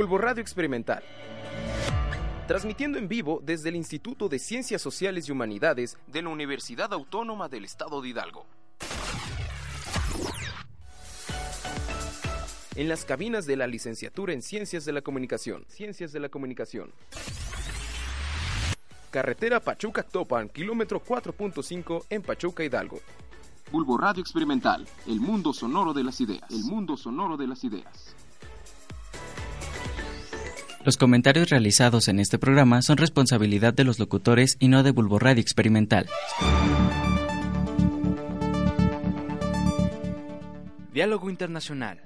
Bulbo Radio Experimental. Transmitiendo en vivo desde el Instituto de Ciencias Sociales y Humanidades de la Universidad Autónoma del Estado de Hidalgo. En las cabinas de la licenciatura en Ciencias de la Comunicación. Ciencias de la Comunicación. Carretera Pachuca-Topan, kilómetro 4.5 en Pachuca, Hidalgo. Bulbo Radio Experimental, el mundo sonoro de las ideas. El mundo sonoro de las ideas. Los comentarios realizados en este programa son responsabilidad de los locutores y no de Bulbo Radio Experimental. Diálogo Internacional.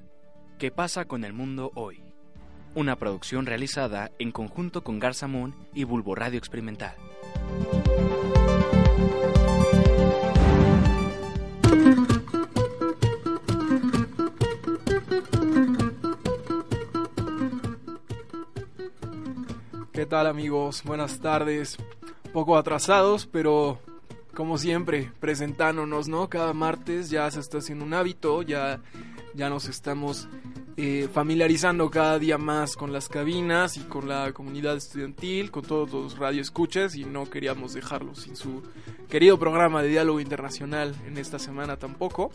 ¿Qué pasa con el mundo hoy? Una producción realizada en conjunto con Garza Moon y Bulbo Radio Experimental. ¿Qué tal amigos? Buenas tardes. Poco atrasados, pero como siempre, presentándonos, ¿no? Cada martes ya se está haciendo un hábito, ya, ya nos estamos eh, familiarizando cada día más con las cabinas y con la comunidad estudiantil, con todos los radioescuchas y no queríamos dejarlo sin su querido programa de diálogo internacional en esta semana tampoco.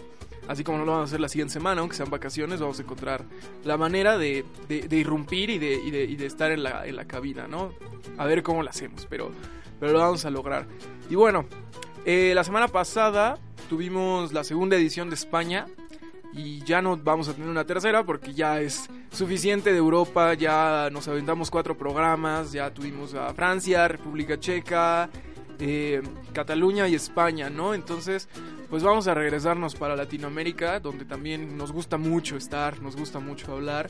Así como no lo vamos a hacer la siguiente semana, aunque sean vacaciones, vamos a encontrar la manera de, de, irrumpir y de, de, y de estar en la, cabina, ¿no? A ver cómo lo hacemos, pero, pero lo vamos a lograr. Y bueno, eh, la semana pasada tuvimos la segunda edición de España y ya no vamos a tener una tercera porque ya es suficiente de Europa, ya nos aventamos cuatro programas, ya tuvimos a Francia, República Checa, eh, Cataluña y España, ¿no? Entonces, pues vamos a regresarnos para Latinoamérica, donde también nos gusta mucho estar, nos gusta mucho hablar.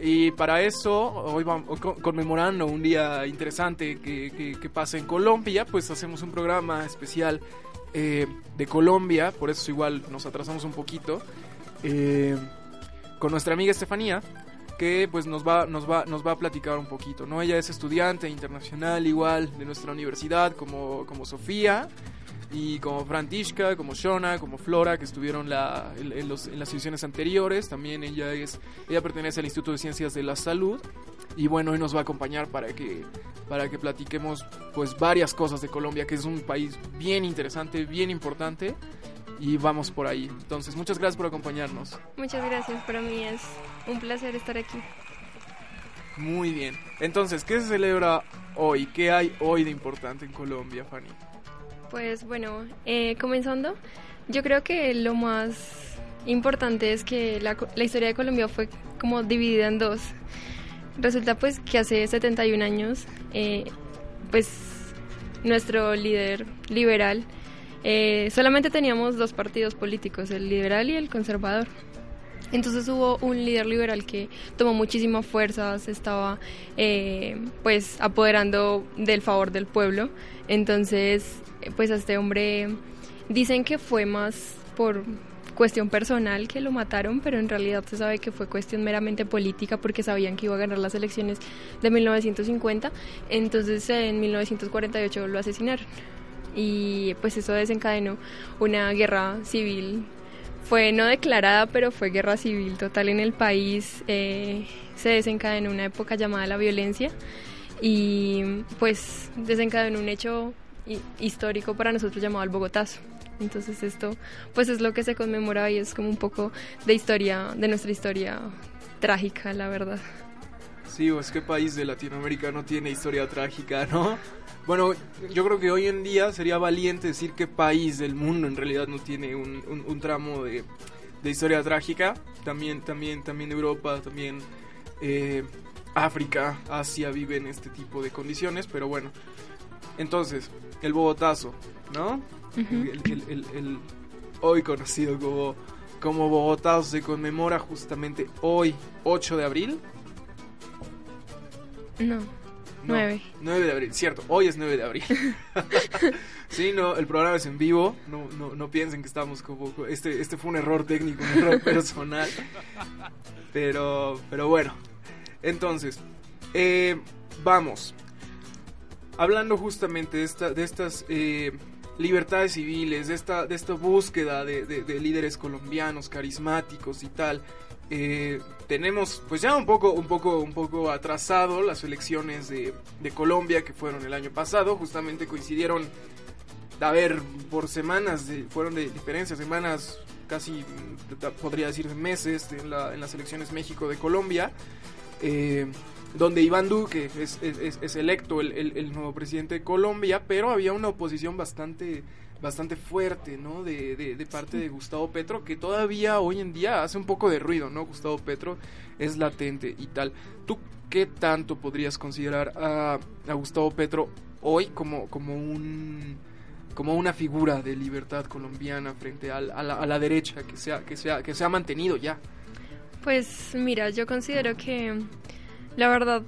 Y para eso, hoy vamos conmemorando un día interesante que, que, pasa en Colombia, pues hacemos un programa especial eh, de Colombia, por eso igual nos atrasamos un poquito, eh, con nuestra amiga Estefanía, que pues nos va, nos va, nos va a platicar un poquito, ¿no? Ella es estudiante internacional igual de nuestra universidad como, como Sofía y como Františka, como Shona, como Flora, que estuvieron la, en, las ediciones anteriores. También ella, es, ella pertenece al Instituto de Ciencias de la Salud. Y bueno, hoy nos va a acompañar para que, para que platiquemos pues varias cosas de Colombia, que es un país bien interesante, bien importante. Y vamos por ahí. Entonces, muchas gracias por acompañarnos. Muchas gracias, para mí es un placer estar aquí. Muy bien. Entonces, ¿qué se celebra hoy? ¿Qué hay hoy de importante en Colombia, Fanny? Pues bueno, eh, comenzando, yo creo que lo más importante es que la, historia de Colombia fue como dividida en dos. Resulta pues que hace 71 años, eh, pues nuestro líder liberal, eh, solamente teníamos dos partidos políticos, el liberal y el conservador. Entonces hubo un líder liberal que tomó muchísima fuerza, se estaba pues apoderando del favor del pueblo. Entonces pues a este hombre dicen que fue más por cuestión personal que lo mataron, pero en realidad se sabe que fue cuestión meramente política porque sabían que iba a ganar las elecciones de 1950, entonces en 1948 lo asesinaron y pues eso desencadenó una guerra civil. Fue no declarada, pero fue guerra civil total en el país. Eh, se desencadenó una época llamada la violencia y pues desencadenó un hecho histórico para nosotros llamado el Bogotazo. Entonces esto pues es lo que se conmemora y es como un poco de historia, de nuestra historia trágica, la verdad. Sí, es que país de Latinoamérica no tiene historia trágica, ¿no? Bueno, yo creo que hoy en día sería valiente decir qué país del mundo en realidad no tiene un, tramo de, historia trágica. También, también, también Europa, también eh, África, Asia viven este tipo de condiciones, pero bueno. Entonces, el Bogotazo, ¿no? el, hoy conocido como, como Bogotazo se conmemora justamente hoy, 8 de abril. No. 9. 9 de abril, cierto, hoy es 9 de abril. sí, no, el programa es en vivo, no, no, no piensen que estamos como... Este, este fue un error técnico, un error personal. Pero, pero bueno, entonces, eh, vamos hablando justamente de, esta, de estas eh, libertades civiles, de esta, de esta búsqueda de, líderes colombianos carismáticos y tal. Eh, tenemos pues ya un poco, un poco, un poco atrasado las elecciones de, de Colombia que fueron el año pasado, justamente coincidieron, a ver, por semanas, fueron de diferencia, semanas, casi podría decir meses en, la, en las elecciones México de Colombia. Eh, donde Iván Duque es, electo el, el, nuevo presidente de Colombia, pero había una oposición bastante bastante fuerte, ¿no? De, parte de Gustavo Petro, que todavía hoy en día hace un poco de ruido, ¿no? Gustavo Petro es latente y tal. ¿Tú qué tanto podrías considerar a, Gustavo Petro hoy como, como un como una figura de libertad colombiana frente a, a, la, a la, derecha que se, que, sea, que se ha mantenido ya? Pues mira, yo considero que la verdad,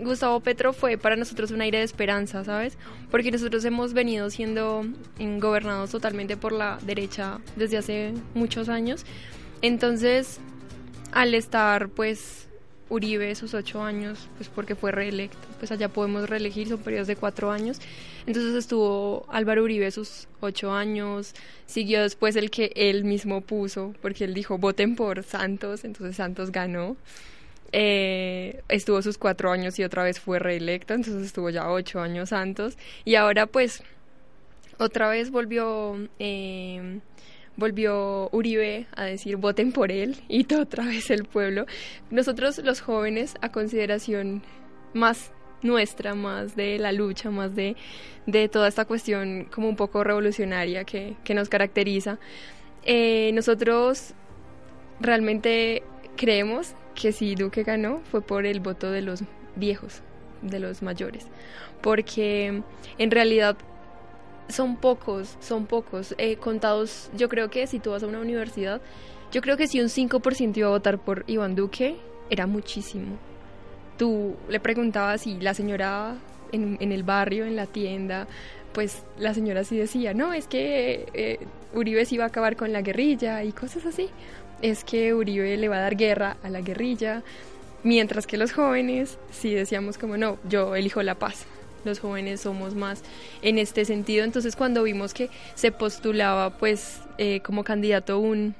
Gustavo Petro fue para nosotros un aire de esperanza, ¿sabes? Porque nosotros hemos venido siendo gobernados totalmente por la derecha desde hace muchos años. Entonces, al estar, pues, Uribe sus ocho años, pues porque fue reelecto, pues allá podemos reelegir, son periodos de cuatro años. Entonces estuvo Álvaro Uribe sus ocho años, siguió después el que él mismo puso, porque él dijo voten por Santos, entonces Santos ganó. Eh, estuvo sus cuatro años y otra vez fue reelecto, entonces estuvo ya ocho años santos. Y ahora pues otra vez volvió, eh, volvió Uribe a decir voten por él y otra vez el pueblo. Nosotros los jóvenes a consideración más nuestra, más de la lucha, más de, de toda esta cuestión como un poco revolucionaria que, que nos caracteriza. Eh, nosotros realmente creemos que si Duque ganó fue por el voto de los viejos, de los mayores, porque en realidad son pocos, son pocos, eh, contados, yo creo que si tú vas a una universidad, yo creo que si un 5% iba a votar por Iván Duque, era muchísimo. Tú le preguntabas y la señora en, el barrio, en la tienda, pues la señora sí decía, no, es que eh, Uribe se iba a acabar con la guerrilla y cosas así es que Uribe le va a dar guerra a la guerrilla, mientras que los jóvenes sí decíamos como no, yo elijo la paz. Los jóvenes somos más en este sentido. Entonces cuando vimos que se postulaba pues eh, como candidato un,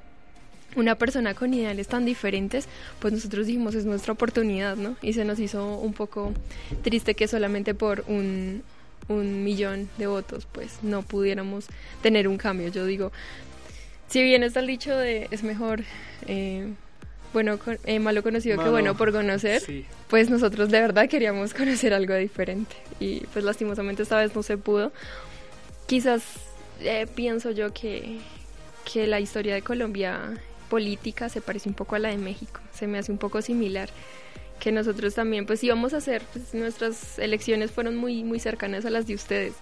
una persona con ideales tan diferentes, pues nosotros dijimos es nuestra oportunidad, ¿no? Y se nos hizo un poco triste que solamente por un, un millón de votos pues no pudiéramos tener un cambio. Yo digo, si bien está el dicho de es mejor eh, bueno eh, malo conocido que bueno por conocer, pues nosotros de verdad queríamos conocer algo diferente. Y pues lastimosamente esta vez no se pudo. Quizás eh, pienso yo que, que la historia de Colombia política se parece un poco a la de México, se me hace un poco similar. Que nosotros también pues íbamos a hacer, pues, nuestras elecciones fueron muy muy cercanas a las de ustedes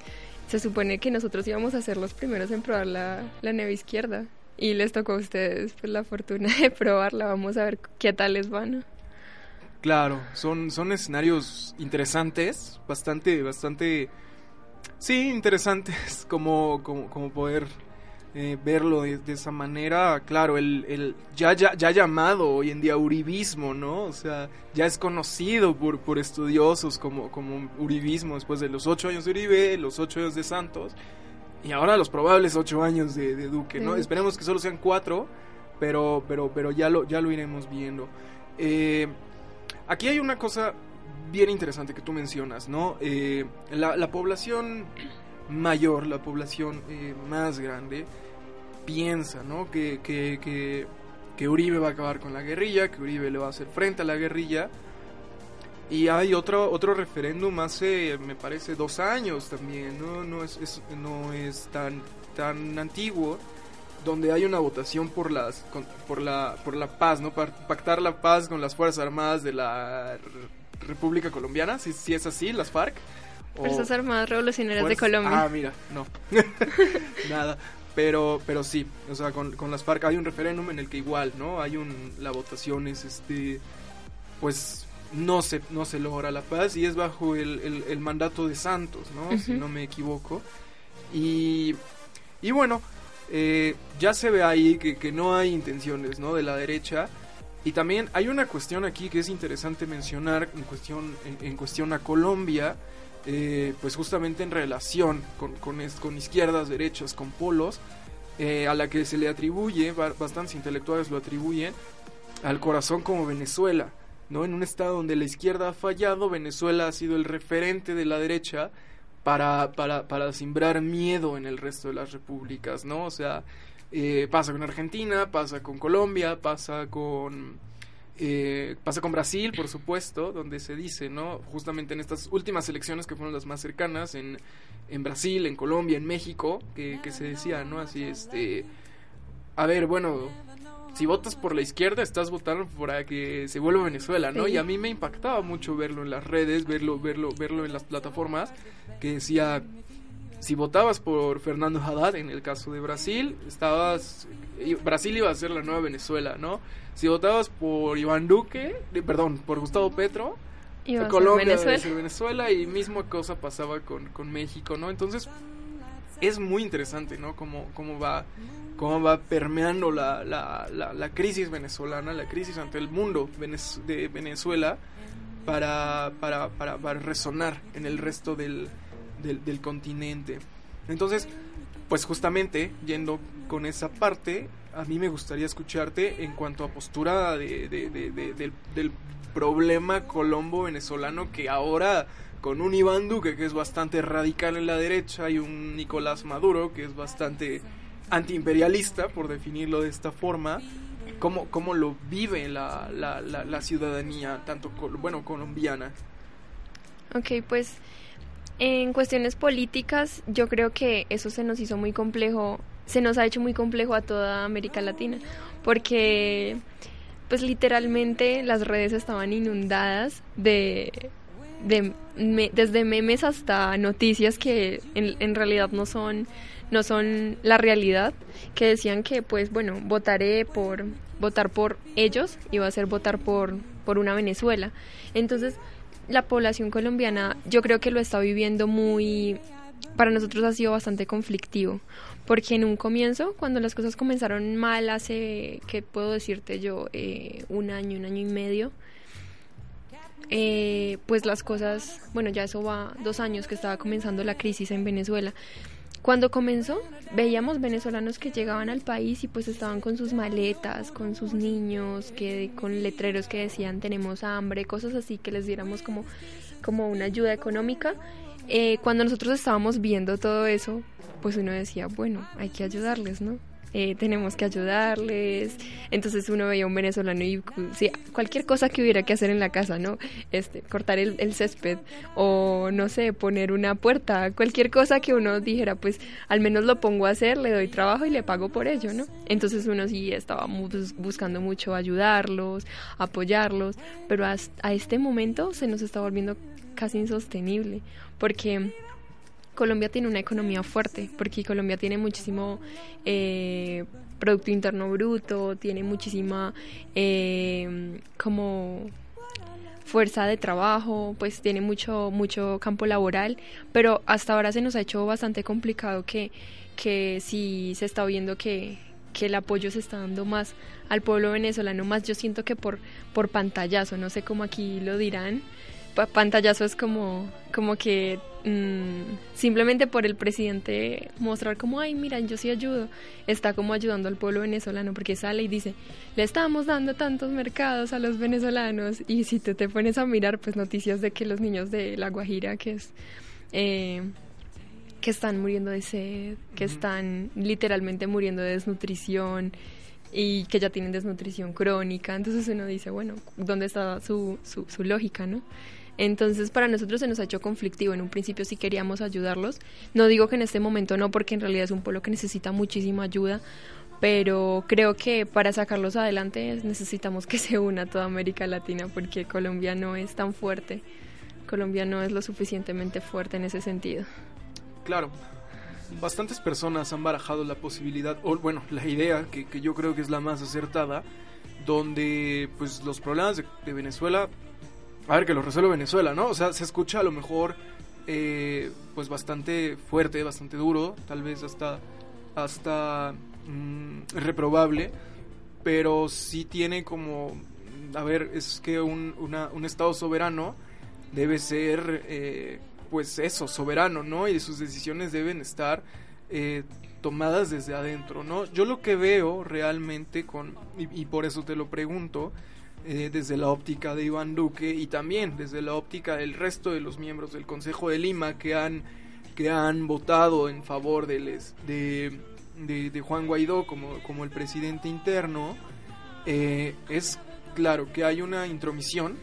se supone que nosotros íbamos a ser los primeros en probar la, la neve izquierda y les tocó a ustedes pues, la fortuna de probarla. Vamos a ver qué tal les van. Claro, son, son escenarios interesantes, bastante, bastante, sí, interesantes como, como, como poder eh, verlo de, esa manera, claro, el, el ya, ya, ya, llamado hoy en día uribismo, ¿no? O sea, ya es conocido por, por estudiosos como, como uribismo después de los ocho años de Uribe, los ocho años de Santos y ahora los probables ocho años de, Duque, ¿no? Esperemos que solo sean cuatro, pero, pero, pero ya, lo, ya lo iremos viendo. Eh, aquí hay una cosa bien interesante que tú mencionas, ¿no? Eh, la, la población mayor, la población eh, más grande, piensa, ¿no? Que, que, que, Uribe va a acabar con la guerrilla, que Uribe le va a hacer frente a la guerrilla. Y hay otro, otro referéndum hace, me parece, dos años también, ¿no? No es, no es tan, tan antiguo, donde hay una votación por, las, por, la, por la paz, ¿no? Pactar la paz con las Fuerzas Armadas de la República Colombiana, si, si es así, las FARC. Fuerzas Armadas Revolucionarias de Colombia. Ah, mira, no. Nada. Pero, pero sí, o sea, con, con, las FARC hay un referéndum en el que igual, ¿no? Hay un, la votación es, este, pues, no se, no se logra la paz y es bajo el, el, mandato de Santos, ¿no? Si no me equivoco. Y, y bueno, eh, ya se ve ahí que, que, no hay intenciones, ¿no? De la derecha. Y también hay una cuestión aquí que es interesante mencionar en cuestión, en cuestión a Colombia eh, pues justamente en relación con, con, izquierdas, derechas, con polos, eh, a la que se le atribuye, bastantes intelectuales lo atribuyen, al corazón como Venezuela, ¿no? En un estado donde la izquierda ha fallado, Venezuela ha sido el referente de la derecha para, para, para simbrar miedo en el resto de las repúblicas, ¿no? O sea, eh, pasa con Argentina, pasa con Colombia, pasa con eh, pasa con Brasil, por supuesto, donde se dice, ¿no? Justamente en estas últimas elecciones que fueron las más cercanas, en, en Brasil, en Colombia, en México, que, que se decía, ¿no? Así, este... A ver, bueno, si votas por la izquierda, estás votando para que se vuelva Venezuela, ¿no? Y a mí me impactaba mucho verlo en las redes, verlo, verlo, verlo en las plataformas, que decía, si votabas por Fernando Haddad, en el caso de Brasil, estabas, Brasil iba a ser la nueva Venezuela, ¿no? Si votabas por Iván Duque, perdón, por Gustavo Petro, Colombia Venezuela. Venezuela y misma cosa pasaba con, con México, ¿no? Entonces es muy interesante, ¿no? Cómo, cómo va cómo va permeando la, la, la, crisis venezolana, la crisis ante el mundo de Venezuela para, para, para, para resonar en el resto del, del, continente. Entonces, pues justamente yendo con esa parte, a mí me gustaría escucharte en cuanto a postura de, del, del problema colombo venezolano que ahora con un Iván Duque que es bastante radical en la derecha y un Nicolás Maduro que es bastante antiimperialista, por definirlo de esta forma, cómo, cómo lo vive la, la, la, ciudadanía, tanto bueno, colombiana. Ok, pues en cuestiones políticas yo creo que eso se nos hizo muy complejo, se nos ha hecho muy complejo a toda América Latina, porque pues literalmente las redes estaban inundadas de, de desde memes hasta noticias que en, en realidad no son no son la realidad, que decían que pues bueno, votaré por votar por ellos iba a ser votar por por una Venezuela. Entonces, la población colombiana yo creo que lo está viviendo muy para nosotros ha sido bastante conflictivo, porque en un comienzo, cuando las cosas comenzaron mal hace, ¿qué puedo decirte yo? Eh, un año, un año y medio, eh, pues las cosas, bueno, ya eso va dos años que estaba comenzando la crisis en Venezuela, cuando comenzó, veíamos venezolanos que llegaban al país y pues estaban con sus maletas, con sus niños, que con letreros que decían tenemos hambre, cosas así que les diéramos como, como una ayuda económica. Eh, cuando nosotros estábamos viendo todo eso, pues uno decía, bueno, hay que ayudarles, ¿no? Eh, tenemos que ayudarles. Entonces uno veía a un venezolano y cualquier cosa que hubiera que hacer en la casa, ¿no? Este, cortar el, el, césped o no sé, poner una puerta, cualquier cosa que uno dijera, pues al menos lo pongo a hacer, le doy trabajo y le pago por ello, ¿no? Entonces uno sí estaba buscando mucho ayudarlos, apoyarlos, pero a este momento se nos está volviendo casi insostenible porque Colombia tiene una economía fuerte, porque Colombia tiene muchísimo eh, Producto Interno Bruto, tiene muchísima eh, como fuerza de trabajo, pues tiene mucho, mucho campo laboral, pero hasta ahora se nos ha hecho bastante complicado que, que si se está viendo que, que el apoyo se está dando más al pueblo venezolano, más yo siento que por, por pantallazo, no sé cómo aquí lo dirán, pantallazo es como, como que mm, simplemente por el presidente mostrar como, ay, mira, yo sí ayudo, está como ayudando al pueblo venezolano porque sale y dice, le estamos dando tantos mercados a los venezolanos y si te, te pones a mirar, pues noticias de que los niños de La Guajira, que es... Eh, que están muriendo de sed, que están literalmente muriendo de desnutrición y que ya tienen desnutrición crónica. Entonces uno dice, bueno, ¿dónde está su, su, su lógica, no? Entonces para nosotros se nos ha hecho conflictivo. En un principio sí queríamos ayudarlos. No digo que en este momento no, porque en realidad es un pueblo que necesita muchísima ayuda, pero creo que para sacarlos adelante necesitamos que se una toda América Latina, porque Colombia no es tan fuerte. Colombia no es lo suficientemente fuerte en ese sentido. Claro, bastantes personas han barajado la posibilidad, o bueno, la idea, que, yo creo que es la más acertada, donde pues los problemas de Venezuela a ver, que lo resuelve Venezuela, ¿no? O sea, se escucha a lo mejor eh, pues bastante fuerte, bastante duro, tal vez hasta, hasta mm, reprobable, pero sí tiene como, a ver, es que un, un Estado soberano debe ser, eh, pues eso, soberano, ¿no? Y sus decisiones deben estar eh, tomadas desde adentro, ¿no? Yo lo que veo realmente con, y, por eso te lo pregunto, eh, desde la óptica de Iván Duque y también desde la óptica del resto de los miembros del Consejo de Lima que han, que han votado en favor de, les, de, de, Juan Guaidó como, como el presidente interno, eh, es claro que hay una intromisión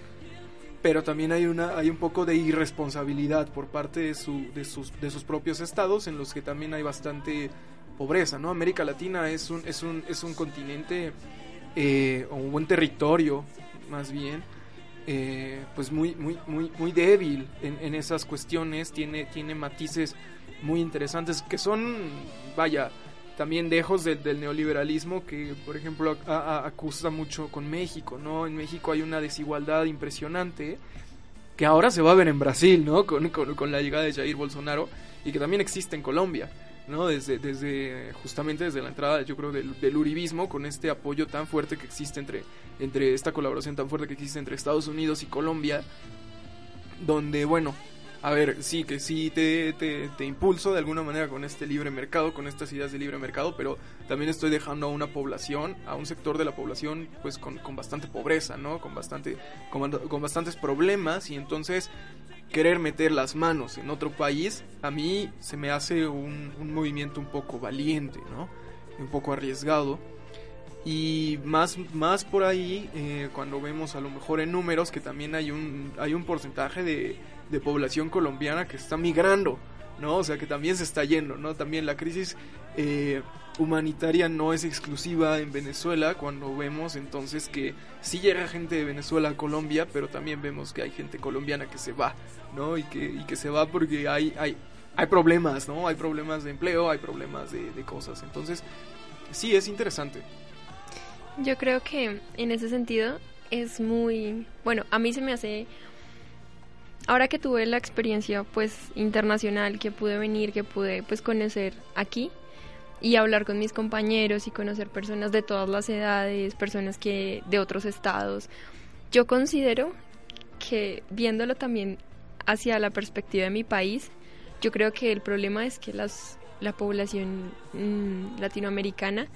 pero también hay una hay un poco de irresponsabilidad por parte de, su, de, sus, de sus propios estados en los que también hay bastante pobreza no América Latina es un es un es un continente eh, o un buen territorio más bien eh, pues muy muy muy muy débil en, esas cuestiones tiene tiene matices muy interesantes que son vaya también lejos del neoliberalismo que, por ejemplo, acusa mucho con México, ¿no? En México hay una desigualdad impresionante que ahora se va a ver en Brasil, ¿no? Con, con, la llegada de Jair Bolsonaro y que también existe en Colombia, ¿no? Desde, desde justamente desde la entrada, yo creo, del, del uribismo, con este apoyo tan fuerte que existe entre, entre esta colaboración tan fuerte que existe entre Estados Unidos y Colombia, donde, bueno, a ver, sí, que sí te, te, impulso de alguna manera con este libre mercado, con estas ideas de libre mercado, pero también estoy dejando a una población, a un sector de la población, pues con, con bastante pobreza, ¿no? Con, bastante, con, bastantes problemas y entonces querer meter las manos en otro país, a mí se me hace un, movimiento un poco valiente, ¿no? Un poco arriesgado. Y más, más por ahí, eh, cuando vemos a lo mejor en números que también hay un, hay un porcentaje de de población colombiana que está migrando, ¿no? O sea, que también se está yendo, ¿no? También la crisis eh, humanitaria no es exclusiva en Venezuela, cuando vemos entonces que sí llega gente de Venezuela a Colombia, pero también vemos que hay gente colombiana que se va, ¿no? Y que, y que se va porque hay, hay, hay problemas, ¿no? Hay problemas de empleo, hay problemas de, de cosas. Entonces, sí, es interesante. Yo creo que en ese sentido es muy, bueno, a mí se me hace ahora que tuve la experiencia pues internacional, que pude venir, que pude pues conocer aquí y hablar con mis compañeros y conocer personas de todas las edades, personas que de otros estados, yo considero que viéndolo también hacia la perspectiva de mi país, yo creo que el problema es que las, la población mm, latinoamericana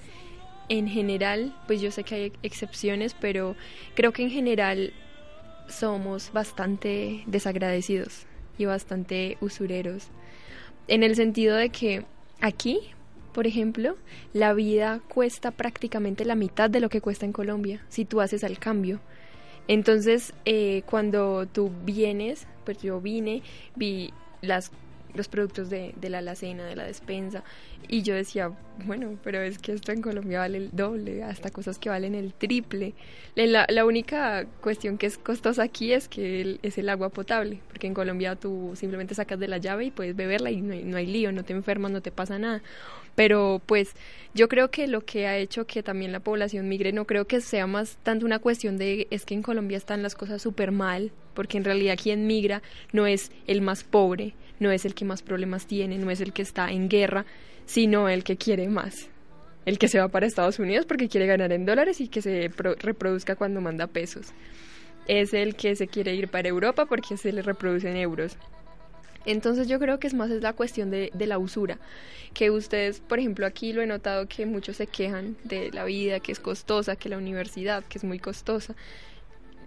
en general, pues yo sé que hay excepciones, pero creo que en general somos bastante desagradecidos y bastante usureros. En el sentido de que aquí, por ejemplo, la vida cuesta prácticamente la mitad de lo que cuesta en Colombia, si tú haces al cambio. Entonces, eh, cuando tú vienes, pues yo vine, vi las los productos de, de la alacena, de la despensa. Y yo decía, bueno, pero es que esto en Colombia vale el doble, hasta cosas que valen el triple. La, la única cuestión que es costosa aquí es que es el agua potable, porque en Colombia tú simplemente sacas de la llave y puedes beberla y no no hay lío, no te enfermas, no te pasa nada. Pero pues yo creo que lo que ha hecho que también la población migre no creo que sea más tanto una cuestión de es que en Colombia están las cosas súper mal, porque en realidad quien migra no es el más pobre, no es el que más problemas tiene, no es el que está en guerra, sino el que quiere más. El que se va para Estados Unidos porque quiere ganar en dólares y que se reproduzca cuando manda pesos. Es el que se quiere ir para Europa porque se le reproducen euros. Entonces yo creo que es más es la cuestión de, de, la usura, que ustedes, por ejemplo, aquí lo he notado que muchos se quejan de la vida, que es costosa, que la universidad, que es muy costosa.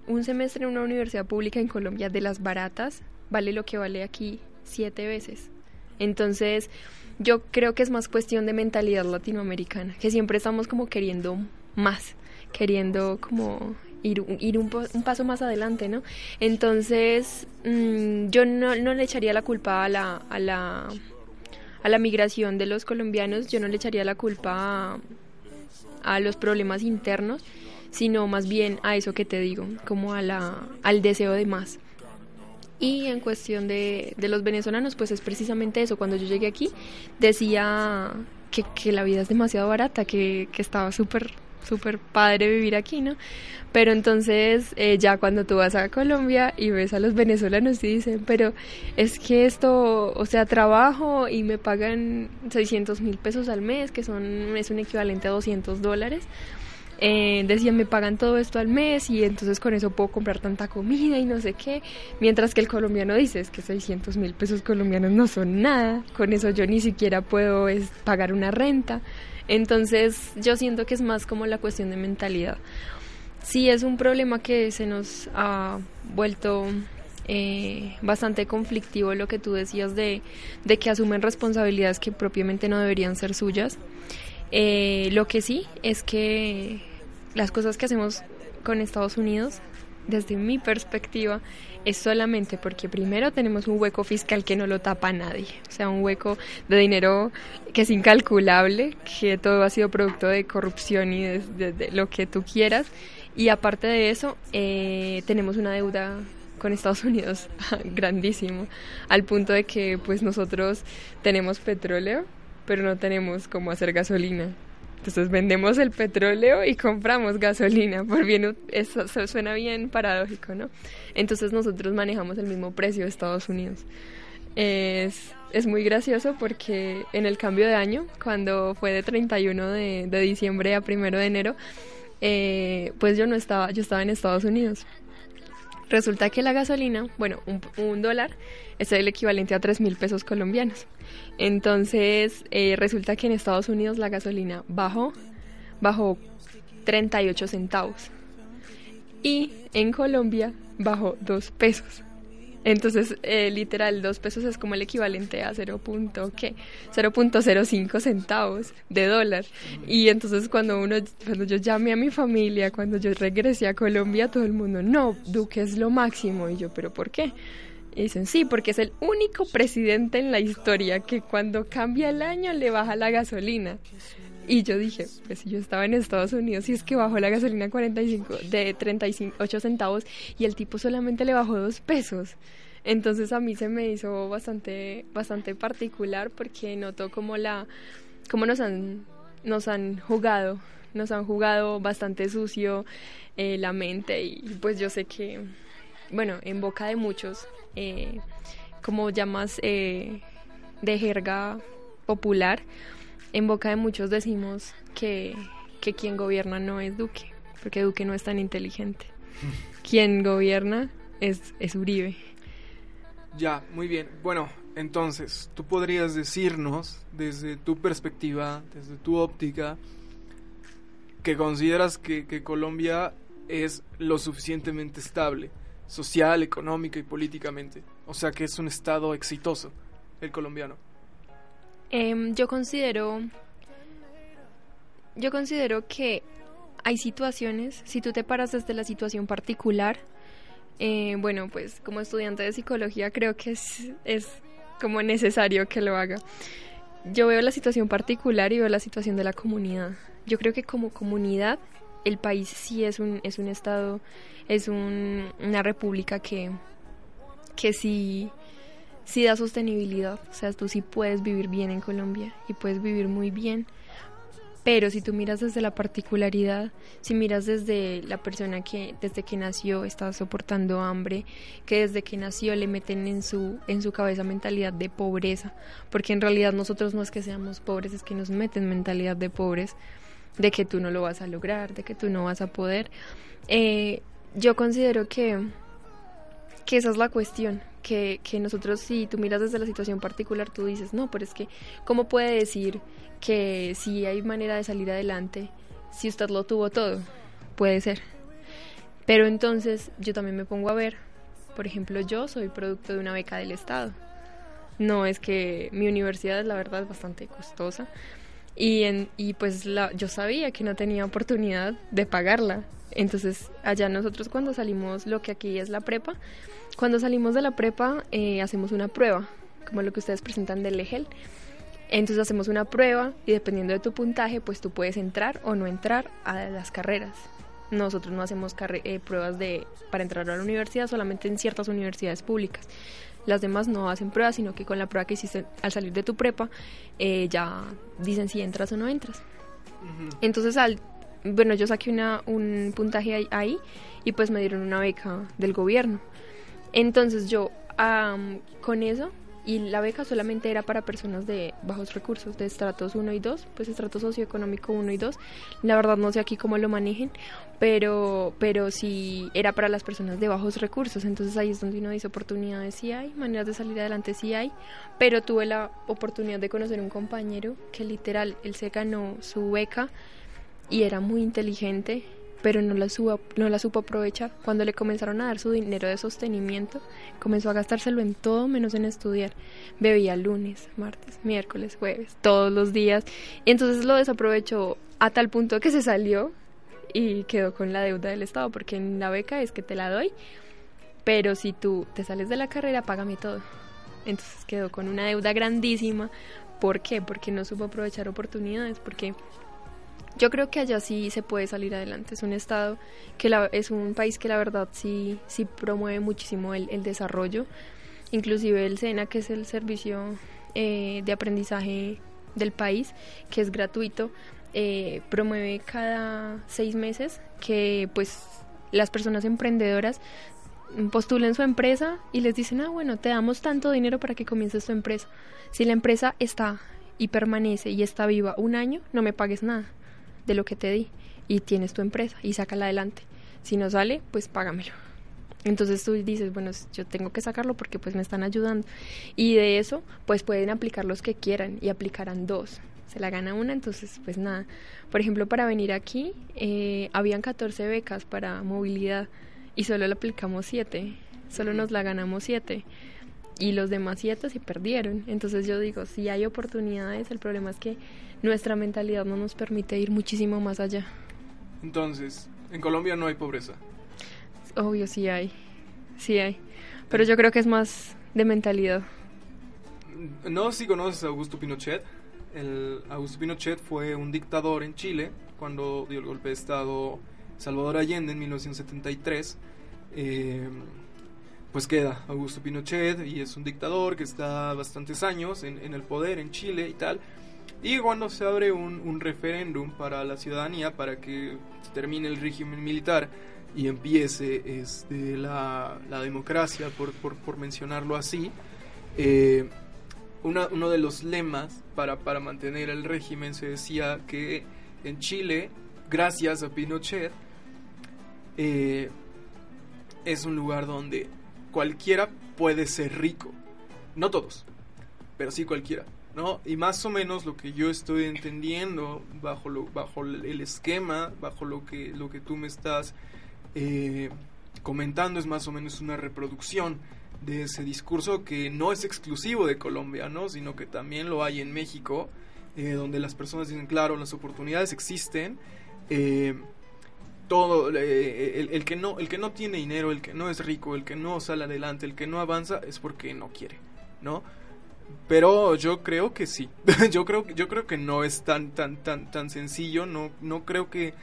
Un semestre en una universidad pública en Colombia de las baratas vale lo que vale aquí siete veces. Entonces, yo creo que es más cuestión de mentalidad latinoamericana, que siempre estamos como queriendo más, queriendo como ir, ir un, paso más adelante, ¿no? Entonces, mm, yo no, no, le echaría la culpa a la, a la, a la migración de los colombianos, yo no le echaría la culpa a, a los problemas internos, sino más bien a eso que te digo, como a la, al deseo de más. Y en cuestión de, de los venezolanos, pues es precisamente eso. Cuando yo llegué aquí, decía que, que la vida es demasiado barata, que, que estaba súper súper padre vivir aquí, ¿no? Pero entonces eh, ya cuando tú vas a Colombia y ves a los venezolanos y dicen, pero es que esto, o sea, trabajo y me pagan 600 mil pesos al mes, que son es un equivalente a 200 dólares, eh, decían me pagan todo esto al mes y entonces con eso puedo comprar tanta comida y no sé qué, mientras que el colombiano dice es que 600 mil pesos colombianos no son nada, con eso yo ni siquiera puedo pagar una renta, entonces yo siento que es más como la cuestión de mentalidad. Sí es un problema que se nos ha vuelto eh, bastante conflictivo lo que tú decías de, de que asumen responsabilidades que propiamente no deberían ser suyas. Eh, lo que sí es que las cosas que hacemos con Estados Unidos, desde mi perspectiva, es solamente porque primero tenemos un hueco fiscal que no lo tapa nadie, o sea, un hueco de dinero que es incalculable, que todo ha sido producto de corrupción y de, lo que tú quieras, y aparte de eso, eh, tenemos una deuda con Estados Unidos grandísimo, al punto de que pues nosotros tenemos petróleo, pero no tenemos cómo hacer gasolina. Entonces vendemos el petróleo y compramos gasolina. Por bien, eso, suena bien paradójico, ¿no? Entonces nosotros manejamos el mismo precio de Estados Unidos. Es, es muy gracioso porque en el cambio de año, cuando fue de 31 de, de diciembre a 1 de enero, eh, pues yo no estaba, yo estaba en Estados Unidos. Resulta que la gasolina, bueno, un, un dólar es el equivalente a 3 mil pesos colombianos. Entonces, eh, resulta que en Estados Unidos la gasolina bajó, bajó 38 centavos. Y en Colombia bajó 2 pesos. Entonces, eh, literal, 2 pesos es como el equivalente a 0.05 centavos de dólar. Y entonces cuando uno, cuando yo llamé a mi familia, cuando yo regresé a Colombia, todo el mundo, no, Duque es lo máximo. Y yo, ¿pero por qué? Y dicen, sí, porque es el único presidente en la historia que cuando cambia el año le baja la gasolina. Y yo dije, pues yo estaba en Estados Unidos y es que bajó la gasolina 45, de 38 centavos y el tipo solamente le bajó dos pesos. Entonces a mí se me hizo bastante, bastante particular porque noto como la, como nos han, nos han jugado, nos han jugado bastante sucio eh, la mente y pues yo sé que, bueno, en boca de muchos eh, como llamas eh, de jerga popular, en boca de muchos decimos que, que quien gobierna no es Duque, porque Duque no es tan inteligente. quien gobierna es, es Uribe. Ya, muy bien. Bueno, entonces, tú podrías decirnos, desde tu perspectiva, desde tu óptica, que consideras que, que Colombia es lo suficientemente estable social, económica y políticamente. O sea que es un estado exitoso el colombiano. Em, yo considero, yo considero que hay situaciones, si tú te paras desde la situación particular, eh, bueno, pues como estudiante de psicología creo que es, es como necesario que lo haga. Yo veo la situación particular y veo la situación de la comunidad. Yo creo que como comunidad el país sí es un, es un estado es una república que, que sí, sí da sostenibilidad. O sea, tú sí puedes vivir bien en Colombia y puedes vivir muy bien. Pero si tú miras desde la particularidad, si miras desde la persona que desde que nació está soportando hambre, que desde que nació le meten en su en su cabeza mentalidad de pobreza, porque en realidad nosotros no es que seamos pobres, es que nos meten mentalidad de pobres, de que tú no lo vas a lograr, de que tú no vas a poder. Eh, yo considero que, que esa es la cuestión, que, que nosotros si tú miras desde la situación particular, tú dices, no, pero es que, ¿cómo puede decir que si hay manera de salir adelante si usted lo tuvo todo? Puede ser. Pero entonces yo también me pongo a ver, por ejemplo, yo soy producto de una beca del Estado. No es que mi universidad, la verdad, es bastante costosa. Y, en, y pues la, yo sabía que no tenía oportunidad de pagarla. Entonces, allá nosotros cuando salimos, lo que aquí es la prepa, cuando salimos de la prepa eh, hacemos una prueba, como lo que ustedes presentan del EGEL. Entonces hacemos una prueba y dependiendo de tu puntaje, pues tú puedes entrar o no entrar a las carreras. Nosotros no hacemos eh, pruebas de para entrar a la universidad, solamente en ciertas universidades públicas. Las demás no hacen pruebas, sino que con la prueba que hiciste al salir de tu prepa, eh, ya dicen si entras o no entras. Entonces al bueno, yo saqué una, un puntaje ahí, y pues me dieron una beca del gobierno. Entonces yo con eso y la beca solamente era para personas de bajos recursos, de estratos 1 y 2, pues estrato socioeconómico 1 y 2. La verdad no sé aquí cómo lo manejen, pero, pero sí era para las personas de bajos recursos, entonces ahí es donde uno dice oportunidades, sí hay, maneras de salir adelante, sí hay, pero tuve la oportunidad de conocer un compañero que literal, él se ganó su beca y era muy inteligente, pero no la, no la supo aprovechar. Cuando le comenzaron a dar su dinero de sostenimiento, comenzó a gastárselo en todo menos en estudiar. Bebía lunes, martes, miércoles, jueves, todos los días. Y entonces lo desaprovechó a tal punto que se salió y quedó con la deuda del Estado, porque en la beca es que te la doy, pero si tú te sales de la carrera, págame todo. Entonces quedó con una deuda grandísima. ¿Por qué? Porque no supo aprovechar oportunidades, porque yo creo que allá sí se puede salir adelante. Es un estado que la, es un país que la verdad sí, sí promueve muchísimo el, desarrollo. Inclusive el SENA, que es el servicio eh, de aprendizaje del país, que es gratuito, eh, promueve cada seis meses que pues las personas emprendedoras postulen su empresa y les dicen, ah, bueno, te damos tanto dinero para que comiences tu empresa. Si la empresa está y permanece y está viva un año, no me pagues nada de lo que te di y tienes tu empresa y sácala adelante. Si no sale, pues págamelo. Entonces tú dices, bueno, yo tengo que sacarlo porque pues me están ayudando. Y de eso, pues pueden aplicar los que quieran y aplicarán dos. Se la gana una, entonces pues nada. Por ejemplo, para venir aquí, eh, habían 14 becas para movilidad y solo le aplicamos 7. Solo nos la ganamos 7 y los demás siete se perdieron. Entonces yo digo, si hay oportunidades, el problema es que nuestra mentalidad no nos permite ir muchísimo más allá. Entonces, en Colombia no hay pobreza. Obvio, sí hay, sí hay, pero yo creo que es más de mentalidad. No si conoces a Augusto Pinochet. El Augusto Pinochet fue un dictador en Chile cuando dio el golpe de Estado Salvador Allende en 1973. Eh, pues queda Augusto Pinochet y es un dictador que está bastantes años en, el poder en Chile y tal. Y cuando se abre un, referéndum para la ciudadanía para que termine el régimen militar y empiece este, la, democracia, por, mencionarlo así, eh, uno de los lemas para, para mantener el régimen se decía que en Chile, gracias a Pinochet, eh, es un lugar donde cualquiera puede ser rico. No todos, pero sí cualquiera. ¿no? Y más o menos lo que yo estoy entendiendo bajo, lo, bajo el esquema, bajo lo que, lo que tú me estás eh, comentando, es más o menos una reproducción de ese discurso que no es exclusivo de Colombia, ¿no? sino que también lo hay en México, eh, donde las personas dicen, claro, las oportunidades existen. Eh, todo eh, el, que no el que no tiene dinero el que no es rico el que no sale adelante el que no avanza es porque no quiere no pero yo creo que sí. Yo creo yo creo que no es tan tan tan tan sencillo. No no creo que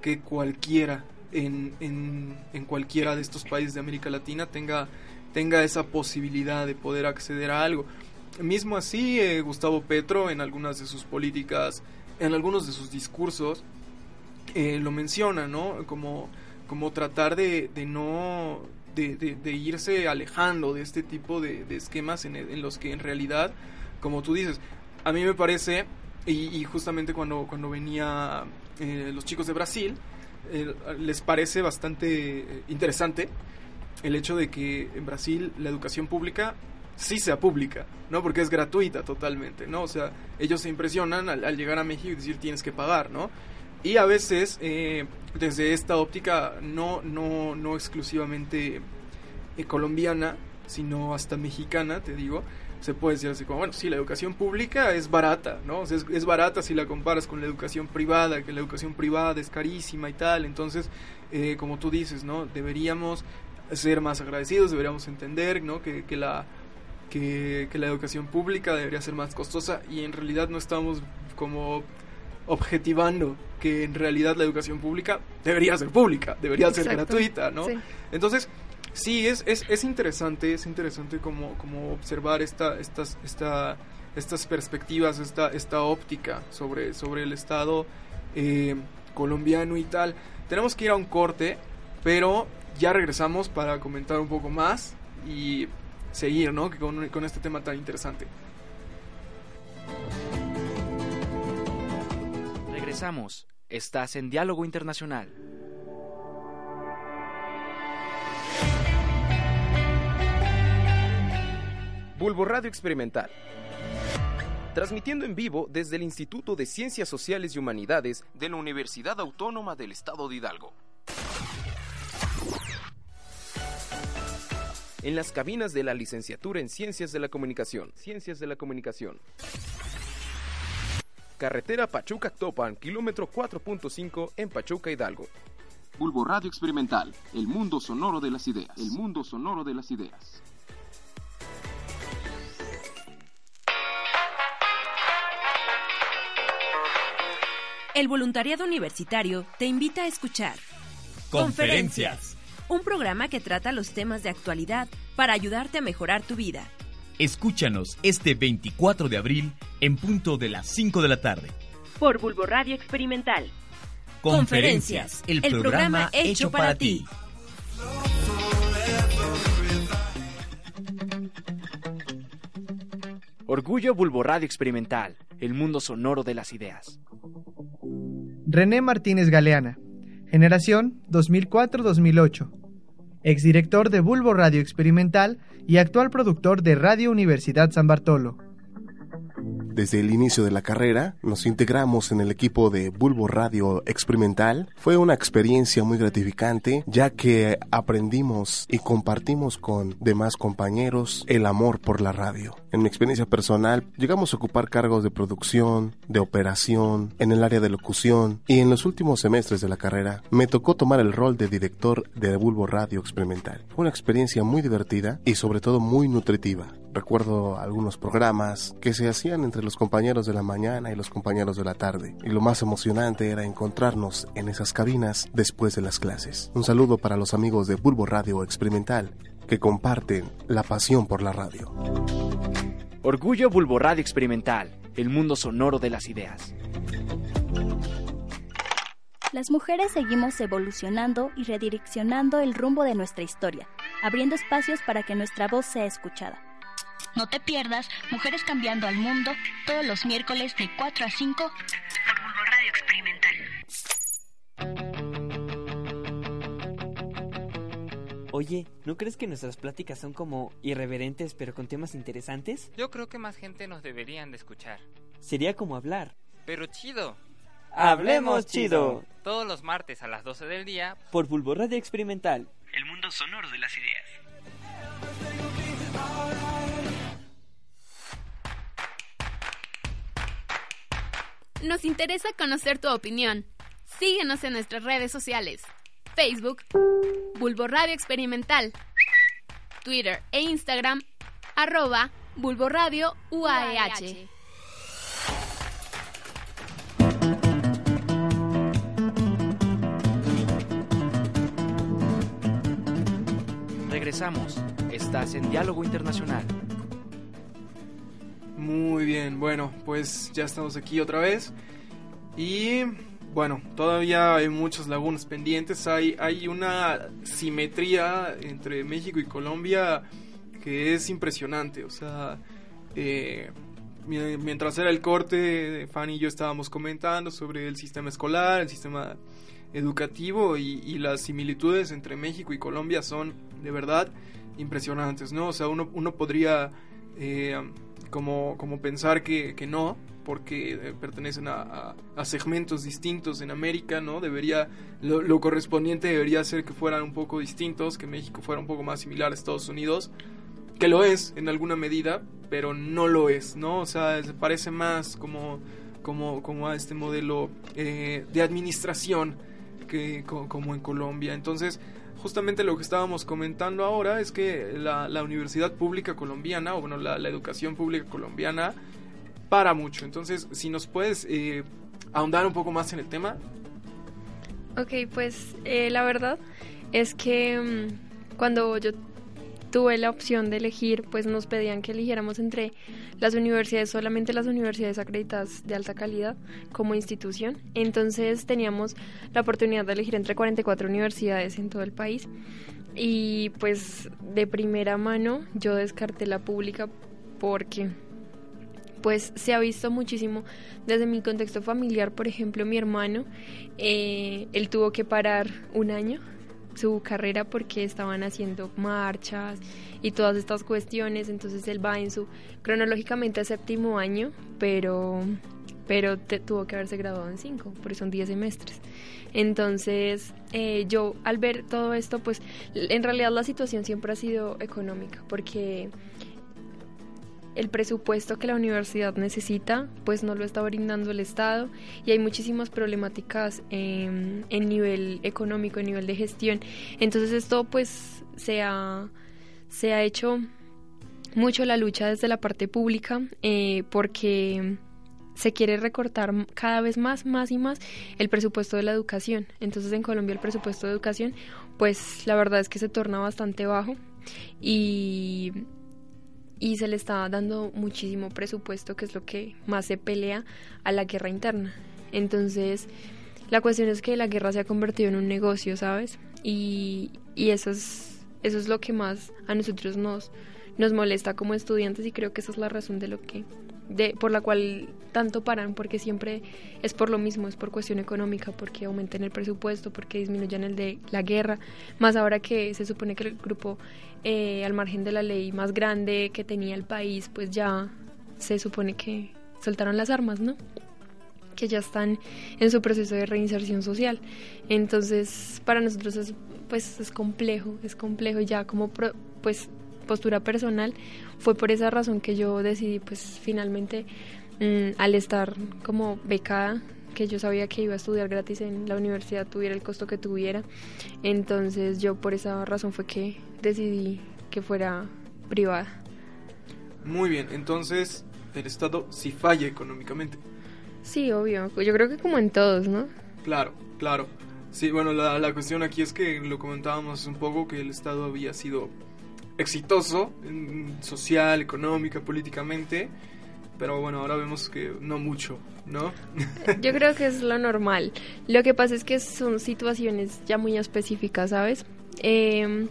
que cualquiera en, en, en cualquiera de estos países de América Latina tenga tenga esa posibilidad de poder acceder a algo. Mismo así eh, Gustavo Petro en algunas de sus políticas en algunos de sus discursos eh, lo menciona, ¿no? Como, como tratar de, de no... De, irse alejando de este tipo de, esquemas en, los que en realidad, como tú dices, a mí me parece, y, justamente cuando, cuando venía eh, los chicos de Brasil, eh, les parece bastante interesante el hecho de que en Brasil la educación pública sí sea pública, ¿no? Porque es gratuita totalmente, ¿no? O sea, ellos se impresionan al llegar a México y decir tienes que pagar, ¿no? Y a veces, eh, desde esta óptica, no, no, no exclusivamente eh, colombiana, sino hasta mexicana, te digo, se puede decir así como, bueno, sí, la educación pública es barata, ¿no? es, barata si la comparas con la educación privada, que la educación privada es carísima y tal, entonces, eh, como tú dices, ¿no? Deberíamos ser más agradecidos, deberíamos entender, ¿no? Que, que la... Que la educación pública debería ser más costosa y en realidad no estamos como objetivando que en realidad la educación pública debería ser pública, debería ser gratuita, ¿no? Entonces, sí, es, es, es, interesante, es interesante como, como observar esta, estas, esta, estas perspectivas, esta, esta óptica sobre, sobre el Estado eh, colombiano y tal. Tenemos que ir a un corte, pero ya regresamos para comentar un poco más y seguir, ¿no? Con, con este tema tan interesante. Regresamos. Estás en Diálogo Internacional. Bulbo Radio Experimental. Transmitiendo en vivo desde el Instituto de Ciencias Sociales y Humanidades de la Universidad Autónoma del Estado de Hidalgo. En las cabinas de la licenciatura en Ciencias de la Comunicación. Ciencias de la Comunicación. Carretera Pachuca-Topan, kilómetro 4.5 en Pachuca, Hidalgo. Bulbo Radio Experimental, el mundo sonoro de las ideas. El mundo sonoro de las ideas. El voluntariado universitario te invita a escuchar Conferencias. Un programa que trata los temas de actualidad para ayudarte a mejorar tu vida. Escúchanos este 24 de abril en punto de las 5 de la tarde. Por Bulbo Radio Experimental. Conferencias, el, programa, hecho para ti. Orgullo Bulbo Radio Experimental, el mundo sonoro de las ideas. René Martínez Galeana, generación 2004-2008, exdirector de Bulbo Radio Experimental y actual productor de Radio Universidad San Bartolo. Desde el inicio de la carrera nos integramos en el equipo de Bulbo Radio Experimental. Fue una experiencia muy gratificante ya que aprendimos y compartimos con demás compañeros el amor por la radio. En mi experiencia personal llegamos a ocupar cargos de producción, de operación, en el área de locución y en los últimos semestres de la carrera me tocó tomar el rol de director de Bulbo Radio Experimental. Fue una experiencia muy divertida y sobre todo muy nutritiva. Recuerdo algunos programas que se hacían entre los compañeros de la mañana y los compañeros de la tarde. Y lo más emocionante era encontrarnos en esas cabinas después de las clases. Un saludo para los amigos de Bulbo Radio Experimental que comparten la pasión por la radio. Orgullo Bulbo Radio Experimental, el mundo sonoro de las ideas. Las mujeres seguimos evolucionando y redireccionando el rumbo de nuestra historia, abriendo espacios para que nuestra voz sea escuchada. No te pierdas Mujeres Cambiando al Mundo todos los miércoles de 4 a 5 por Bulbo Radio Experimental. Oye, ¿no crees que nuestras pláticas son como irreverentes pero con temas interesantes? Yo creo que más gente nos deberían de escuchar. Sería como hablar. Pero chido. ¡Hablemos chido! Todos los martes a las 12 del día por Bulbo Radio Experimental. El mundo sonoro de las ideas. Nos interesa conocer tu opinión. Síguenos en nuestras redes sociales. Facebook, Bulbo Radio Experimental. Twitter e Instagram, arroba Bulbo UAEH. Regresamos. Estás en Diálogo Internacional. Muy bien, bueno, pues ya estamos aquí otra vez. Y bueno, todavía hay muchas lagunas pendientes. Hay, hay una simetría entre México y Colombia que es impresionante. O sea, eh, mientras era el corte, Fanny y yo estábamos comentando sobre el sistema escolar, el sistema educativo y, las similitudes entre México y Colombia son de verdad impresionantes, ¿no? O sea, uno, uno podría eh, como, como pensar que, que no, porque eh, pertenecen a, a, segmentos distintos en América, ¿no? Debería, lo, correspondiente debería ser que fueran un poco distintos, que México fuera un poco más similar a Estados Unidos, que lo es en alguna medida, pero no lo es, ¿no? O sea, se parece más como, como, como a este modelo eh, de administración que como en Colombia. Entonces, justamente lo que estábamos comentando ahora es que la, la universidad pública colombiana, o bueno, la, educación pública colombiana, para mucho. Entonces, si nos puedes eh, ahondar un poco más en el tema. Ok, pues eh, la verdad es que um, cuando yo tuve la opción de elegir, pues nos pedían que eligiéramos entre las universidades, solamente las universidades acreditadas de alta calidad como institución. Entonces teníamos la oportunidad de elegir entre 44 universidades en todo el país. Y pues de primera mano yo descarté la pública porque pues se ha visto muchísimo desde mi contexto familiar, por ejemplo, mi hermano, eh, él tuvo que parar un año su carrera porque estaban haciendo marchas y todas estas cuestiones, entonces él va en su cronológicamente séptimo año, pero pero tuvo que haberse graduado en cinco, porque son diez semestres. Entonces, eh, yo al ver todo esto, pues en realidad la situación siempre ha sido económica, porque el presupuesto que la universidad necesita, pues no lo está brindando el Estado y hay muchísimas problemáticas en, nivel económico, en nivel de gestión. Entonces esto pues se ha, se ha hecho mucho la lucha desde la parte pública eh, porque se quiere recortar cada vez más, más y más el presupuesto de la educación. Entonces en Colombia el presupuesto de educación pues la verdad es que se torna bastante bajo y y se le está dando muchísimo presupuesto, que es lo que más se pelea a la guerra interna. Entonces, la cuestión es que la guerra se ha convertido en un negocio, ¿sabes? Y, y eso, es, eso es lo que más a nosotros nos, nos molesta como estudiantes y creo que esa es la razón de lo que de, por la cual tanto paran, porque siempre es por lo mismo, es por cuestión económica, porque aumenten el presupuesto, porque disminuyan el de la guerra, más ahora que se supone que el grupo eh, al margen de la ley más grande que tenía el país, pues ya se supone que soltaron las armas, ¿no? que ya están en su proceso de reinserción social. Entonces, para nosotros es, pues, es complejo, es complejo ya como pues postura personal, fue por esa razón que yo decidí pues finalmente mm, al estar como becada que yo sabía que iba a estudiar gratis en la universidad tuviera el costo que tuviera. Entonces yo por esa razón fue que decidí que fuera privada. Muy bien entonces el estado sí falla económicamente. Sí obvio. Yo creo que como en todos no claro claro. Sí bueno la, la cuestión aquí es que lo comentábamos un poco que el estado había sido exitoso, social, económica, políticamente, pero bueno, ahora vemos que no mucho, ¿no? Yo creo que es lo normal. Lo que pasa es que son situaciones ya muy específicas, ¿sabes? Em,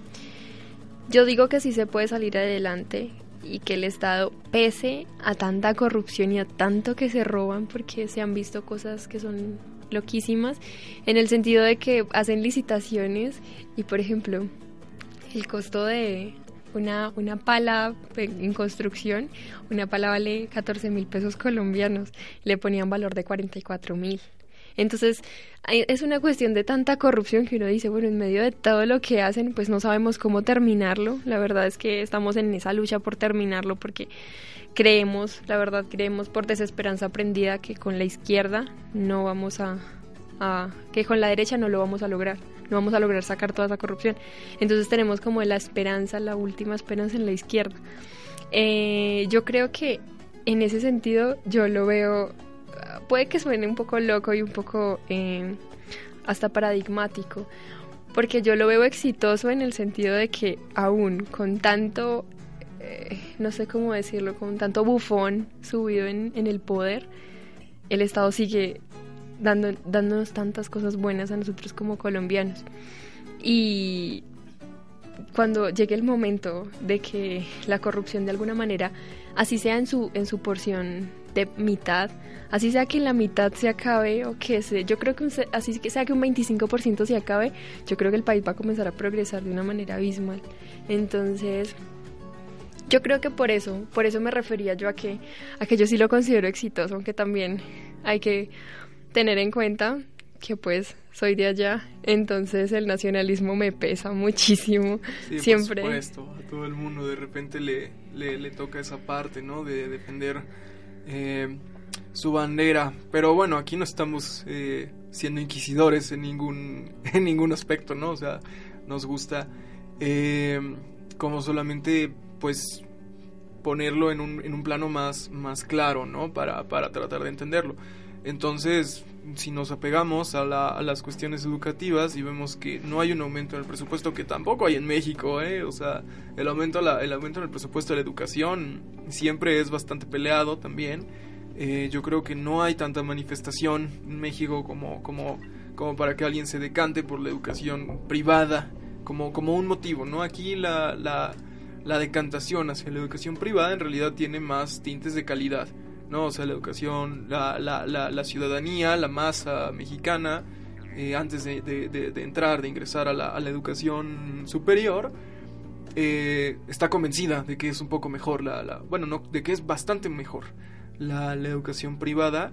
yo digo que sí se puede salir adelante y que el Estado, pese a tanta corrupción y a tanto que se roban, porque se han visto cosas que son loquísimas, en el sentido de que hacen licitaciones y, por ejemplo, el costo de, una, una pala en construcción, una pala vale 14 mil pesos colombianos, le ponían valor de 44 mil. Entonces, es una cuestión de tanta corrupción que uno dice, bueno, en medio de todo lo que hacen, pues no sabemos cómo terminarlo. La verdad es que estamos en esa lucha por terminarlo porque creemos, la verdad creemos por desesperanza aprendida que con la izquierda no vamos a, a que con la derecha no lo vamos a lograr no vamos a lograr sacar toda esa corrupción. Entonces tenemos como la esperanza, la última esperanza en la izquierda. Eh, yo creo que en ese sentido yo lo veo, puede que suene un poco loco y un poco eh, hasta paradigmático, porque yo lo veo exitoso en el sentido de que aún con tanto, eh, no sé cómo decirlo, con tanto bufón subido en, en el poder, el Estado sigue dando, dándonos tantas cosas buenas a nosotros como colombianos. Y cuando llegue el momento de que la corrupción de alguna manera, así sea en su, en su porción de mitad, así sea que la mitad se acabe o que se, yo creo que así que sea que un 25% se acabe, yo creo que el país va a comenzar a progresar de una manera abismal. Entonces, yo creo que por eso, por eso me refería yo a que, a que yo sí lo considero exitoso, aunque también hay que tener en cuenta que pues soy de allá, entonces el nacionalismo me pesa muchísimo. Sí, Siempre. Por supuesto, a todo el mundo de repente le, le, toca esa parte, ¿no? De defender eh, su bandera. Pero bueno, aquí no estamos eh, siendo inquisidores en ningún, en ningún aspecto, ¿no? O sea, nos gusta eh, como solamente, pues ponerlo en un, en un plano más, más claro, ¿no? Para, para tratar de entenderlo. Entonces, si nos apegamos a, las cuestiones educativas y vemos que no hay un aumento en el presupuesto, que tampoco hay en México, ¿eh? o sea, el aumento, el aumento en el presupuesto de la educación siempre es bastante peleado también. Eh, yo creo que no hay tanta manifestación en México como, como, como para que alguien se decante por la educación privada como, como un motivo, ¿no? Aquí la, la, la decantación hacia la educación privada en realidad tiene más tintes de calidad, ¿no? O sea, la educación, la, la, la, ciudadanía, la masa mexicana, eh, antes de, de, entrar, de ingresar a la, a educación superior, eh, está convencida de que es un poco mejor la, bueno, no, de que es bastante mejor la, la educación privada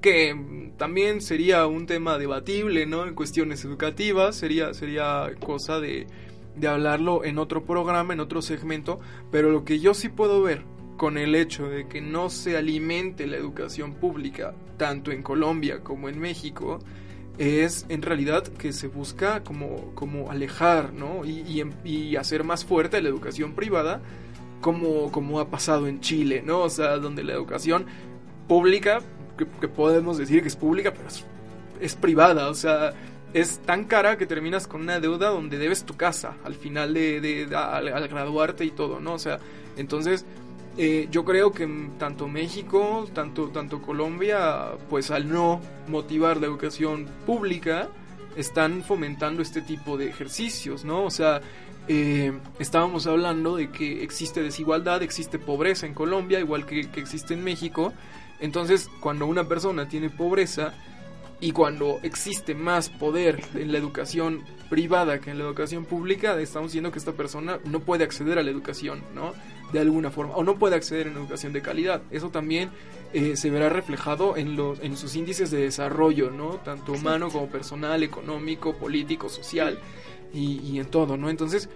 que también sería un tema debatible, ¿no? En cuestiones educativas, sería, sería cosa de, de hablarlo en otro programa, en otro segmento, pero lo que yo sí puedo ver con el hecho de que no se alimente la educación pública, tanto en Colombia como en México, es en realidad que se busca como, como alejar, ¿no? Y, y, hacer más fuerte la educación privada, como, como ha pasado en Chile, ¿no? O sea, donde la educación pública que, podemos decir que es pública, pero es, privada, o sea, es tan cara que terminas con una deuda donde debes tu casa al final de, al, graduarte y todo, ¿no? O sea, entonces eh, yo creo que tanto México, tanto, tanto Colombia, pues al no motivar la educación pública, están fomentando este tipo de ejercicios, ¿no? O sea, eh, estábamos hablando de que existe desigualdad, existe pobreza en Colombia, igual que, que existe en México, entonces, cuando una persona tiene pobreza y cuando existe más poder en la educación privada que en la educación pública, estamos diciendo que esta persona no puede acceder a la educación, ¿no? De alguna forma, o no puede acceder a una educación de calidad. Eso también eh, se verá reflejado en, los, en sus índices de desarrollo, ¿no? Tanto humano como personal, económico, político, social y, en todo, ¿no? Entonces,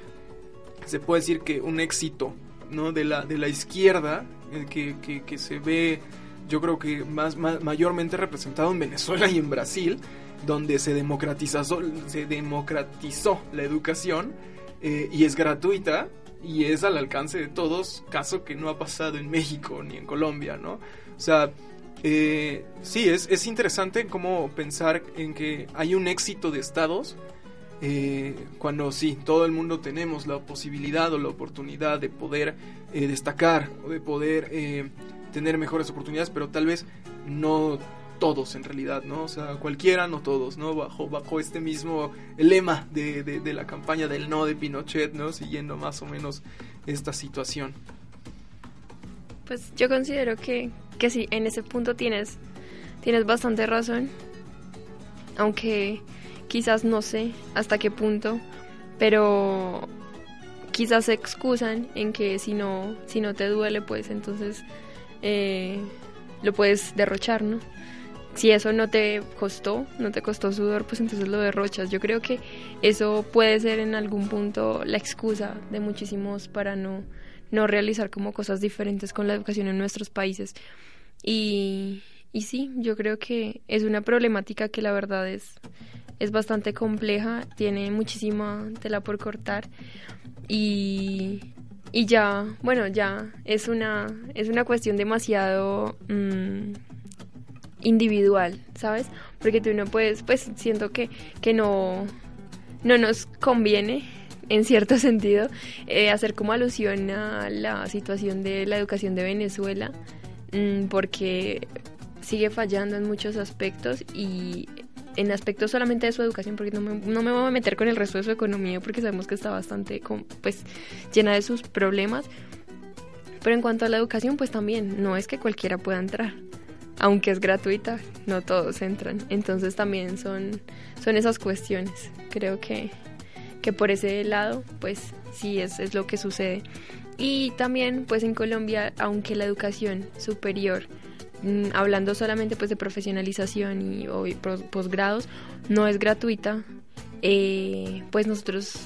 se puede decir que un éxito, ¿no? De la, de la izquierda, eh, que, que, que se ve yo creo que más, mayormente representado en Venezuela y en Brasil, donde se democratizó, se democratizó la educación eh, y es gratuita y es al alcance de todos, caso que no ha pasado en México ni en Colombia, ¿no? O sea, eh, sí, es, es interesante cómo pensar en que hay un éxito de estados eh, cuando sí, todo el mundo tenemos la posibilidad o la oportunidad de poder destacar o de poder tener mejores oportunidades, pero tal vez no todos en realidad, ¿no? O sea, cualquiera, no todos, ¿no? Bajo, bajo este mismo lema de, de, la campaña del no de Pinochet, ¿no? Siguiendo más o menos esta situación. Pues yo considero que, que sí, en ese punto tienes, tienes bastante razón, aunque quizás no sé hasta qué punto, pero quizás se excusan en que si no, si no te duele, pues entonces eh, lo puedes derrochar, ¿no? Si eso no te costó, no te costó sudor, pues entonces lo derrochas. Yo creo que eso puede ser en algún punto la excusa de muchísimos para no, no realizar como cosas diferentes con la educación en nuestros países. Y, y sí, yo creo que es una problemática que la verdad es, es bastante compleja, tiene muchísima tela por cortar y, y ya, bueno, ya es una, es una cuestión demasiado mm, individual, ¿sabes? Porque tú no puedes, pues siento que, que no, no nos conviene en cierto sentido, eh, hacer como alusión a la situación de la educación de Venezuela, mm, porque sigue fallando en muchos aspectos y en aspectos solamente de su educación, porque no me, no me voy a meter con el resto de su economía, porque sabemos que está bastante pues, llena de sus problemas. Pero en cuanto a la educación, pues también, no es que cualquiera pueda entrar. Aunque es gratuita, no todos entran. Entonces también son, son esas cuestiones. Creo que, que por ese lado, pues sí es, es lo que sucede. Y también, pues en Colombia, aunque la educación superior Mm, hablando solamente pues de profesionalización y posgrados, no es gratuita. Eh, pues nosotros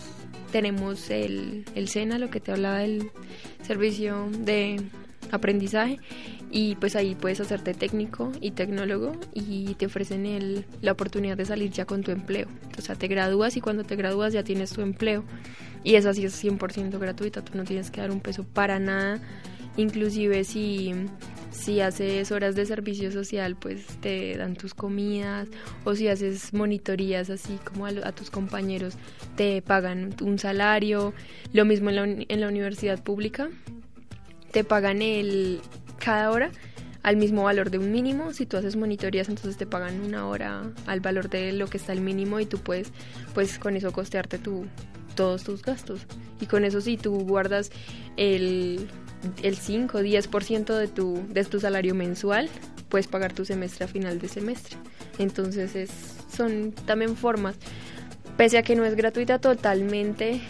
tenemos el, el SENA, lo que te hablaba del servicio de aprendizaje y pues ahí puedes hacerte técnico y tecnólogo y te ofrecen el, la oportunidad de salir ya con tu empleo. O sea, te gradúas y cuando te gradúas ya tienes tu empleo y esa sí es 100% gratuita, tú no tienes que dar un peso para nada, inclusive si si haces horas de servicio social, pues te dan tus comidas, o si haces monitorías así como a, tus compañeros, te pagan un salario. Lo mismo en la, en la universidad pública, te pagan el cada hora al mismo valor de un mínimo. Si tú haces monitorías, entonces te pagan una hora al valor de lo que está el mínimo y tú puedes, pues con eso costearte tu, todos tus gastos. Y con eso si tú guardas el, el 5 o 10% de tu, de tu salario mensual, puedes pagar tu semestre a final de semestre. Entonces es, son también formas, pese a que no es gratuita totalmente,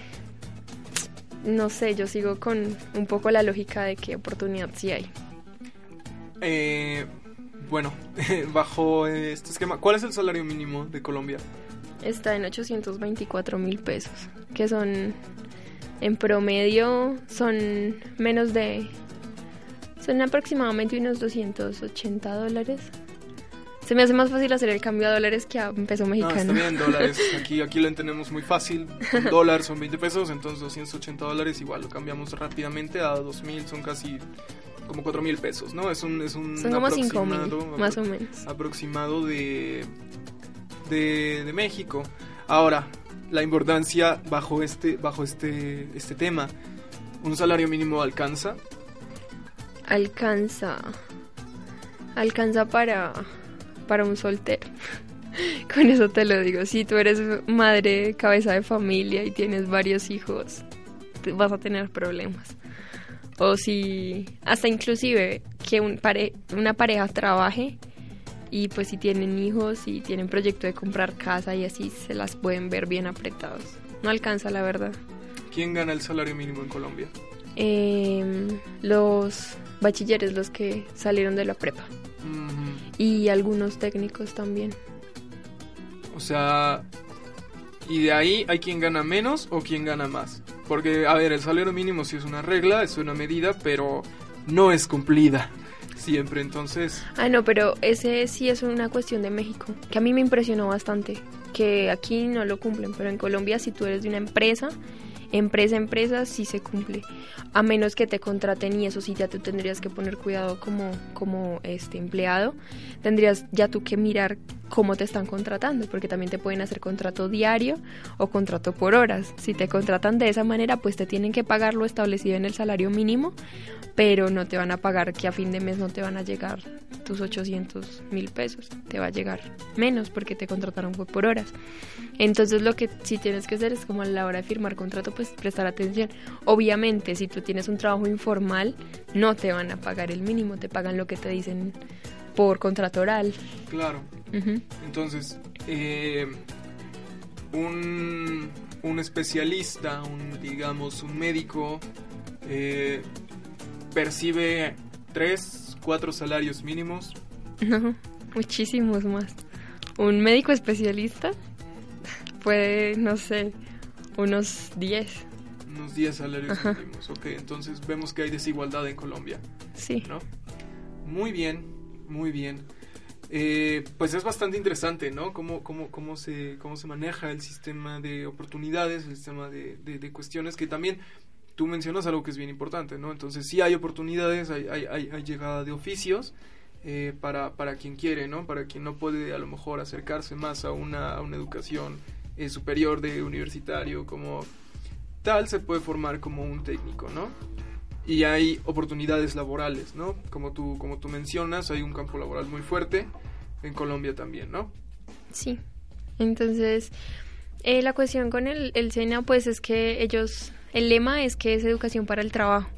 no sé, yo sigo con un poco la lógica de que oportunidad sí hay. Eh, bueno, bajo este esquema, ¿cuál es el salario mínimo de Colombia? Está en 824 mil pesos, que son, en promedio, son menos de, son aproximadamente unos 280 dólares. Se me hace más fácil hacer el cambio a dólares que a peso mexicano. No, está bien, dólares. Aquí, aquí lo entendemos muy fácil. Un dólar son 20 pesos, entonces 280 dólares igual lo cambiamos rápidamente a 2000, son casi como 4 mil pesos, ¿no? Es un, es un Son como 5 mil, más o menos. Aproximado de, de, de, México. Ahora, la importancia bajo este, bajo este, este tema. ¿Un salario mínimo alcanza? Alcanza. Alcanza para para un soltero. Con eso te lo digo. Si tú eres madre, cabeza de familia y tienes varios hijos, vas a tener problemas. O si, hasta inclusive que un pare, una pareja trabaje y pues si tienen hijos y tienen proyecto de comprar casa y así se las pueden ver bien apretados. No alcanza la verdad. ¿Quién gana el salario mínimo en Colombia? Eh, los bachilleres, los que salieron de la prepa. Y algunos técnicos también. O sea, y de ahí hay quien gana menos o quien gana más. Porque, a ver, el salario mínimo sí es una regla, es una medida, pero no es cumplida siempre, entonces... Ah, no, pero ese sí es una cuestión de México, que a mí me impresionó bastante, que aquí no lo cumplen, pero en Colombia si tú eres de una empresa empresa empresa sí se cumple, a menos que te contraten y eso sí ya tú tendrías que poner cuidado como, como este empleado, tendrías ya tú que mirar cómo te están contratando, porque también te pueden hacer contrato diario o contrato por horas. Si te contratan de esa manera, pues te tienen que pagar lo establecido en el salario mínimo, pero no te van a pagar que a fin de mes no te van a llegar tus 800 mil pesos, te va a llegar menos porque te contrataron por horas. Entonces lo que sí tienes que hacer es como a la hora de firmar contrato, pues prestar atención. Obviamente, si tú tienes un trabajo informal, no te van a pagar el mínimo, te pagan lo que te dicen por contrato oral. Claro. Entonces, eh, un, un, especialista, un, digamos, un médico, eh, percibe tres, cuatro salarios mínimos. No, muchísimos más. Un médico especialista puede, no sé, unos 10. Unos 10 salarios mínimos, ok. Entonces vemos que hay desigualdad en Colombia. Sí. ¿no? Muy bien, muy bien. Eh, pues es bastante interesante, ¿no? Cómo, cómo, cómo, se, cómo se maneja el sistema de oportunidades, el sistema de, de, cuestiones que también tú mencionas algo que es bien importante, ¿no? Entonces sí hay oportunidades, hay, hay, llegada de oficios eh, para, para quien quiere, ¿no? Para quien no puede a lo mejor acercarse más a una, a una educación eh, superior de universitario como tal, se puede formar como un técnico, ¿no? Y hay oportunidades laborales, ¿no? Como tú, como tú mencionas, hay un campo laboral muy fuerte en Colombia también, ¿no? Sí. Entonces, eh, la cuestión con el, el SENA, pues es que ellos, el lema es que es educación para el trabajo.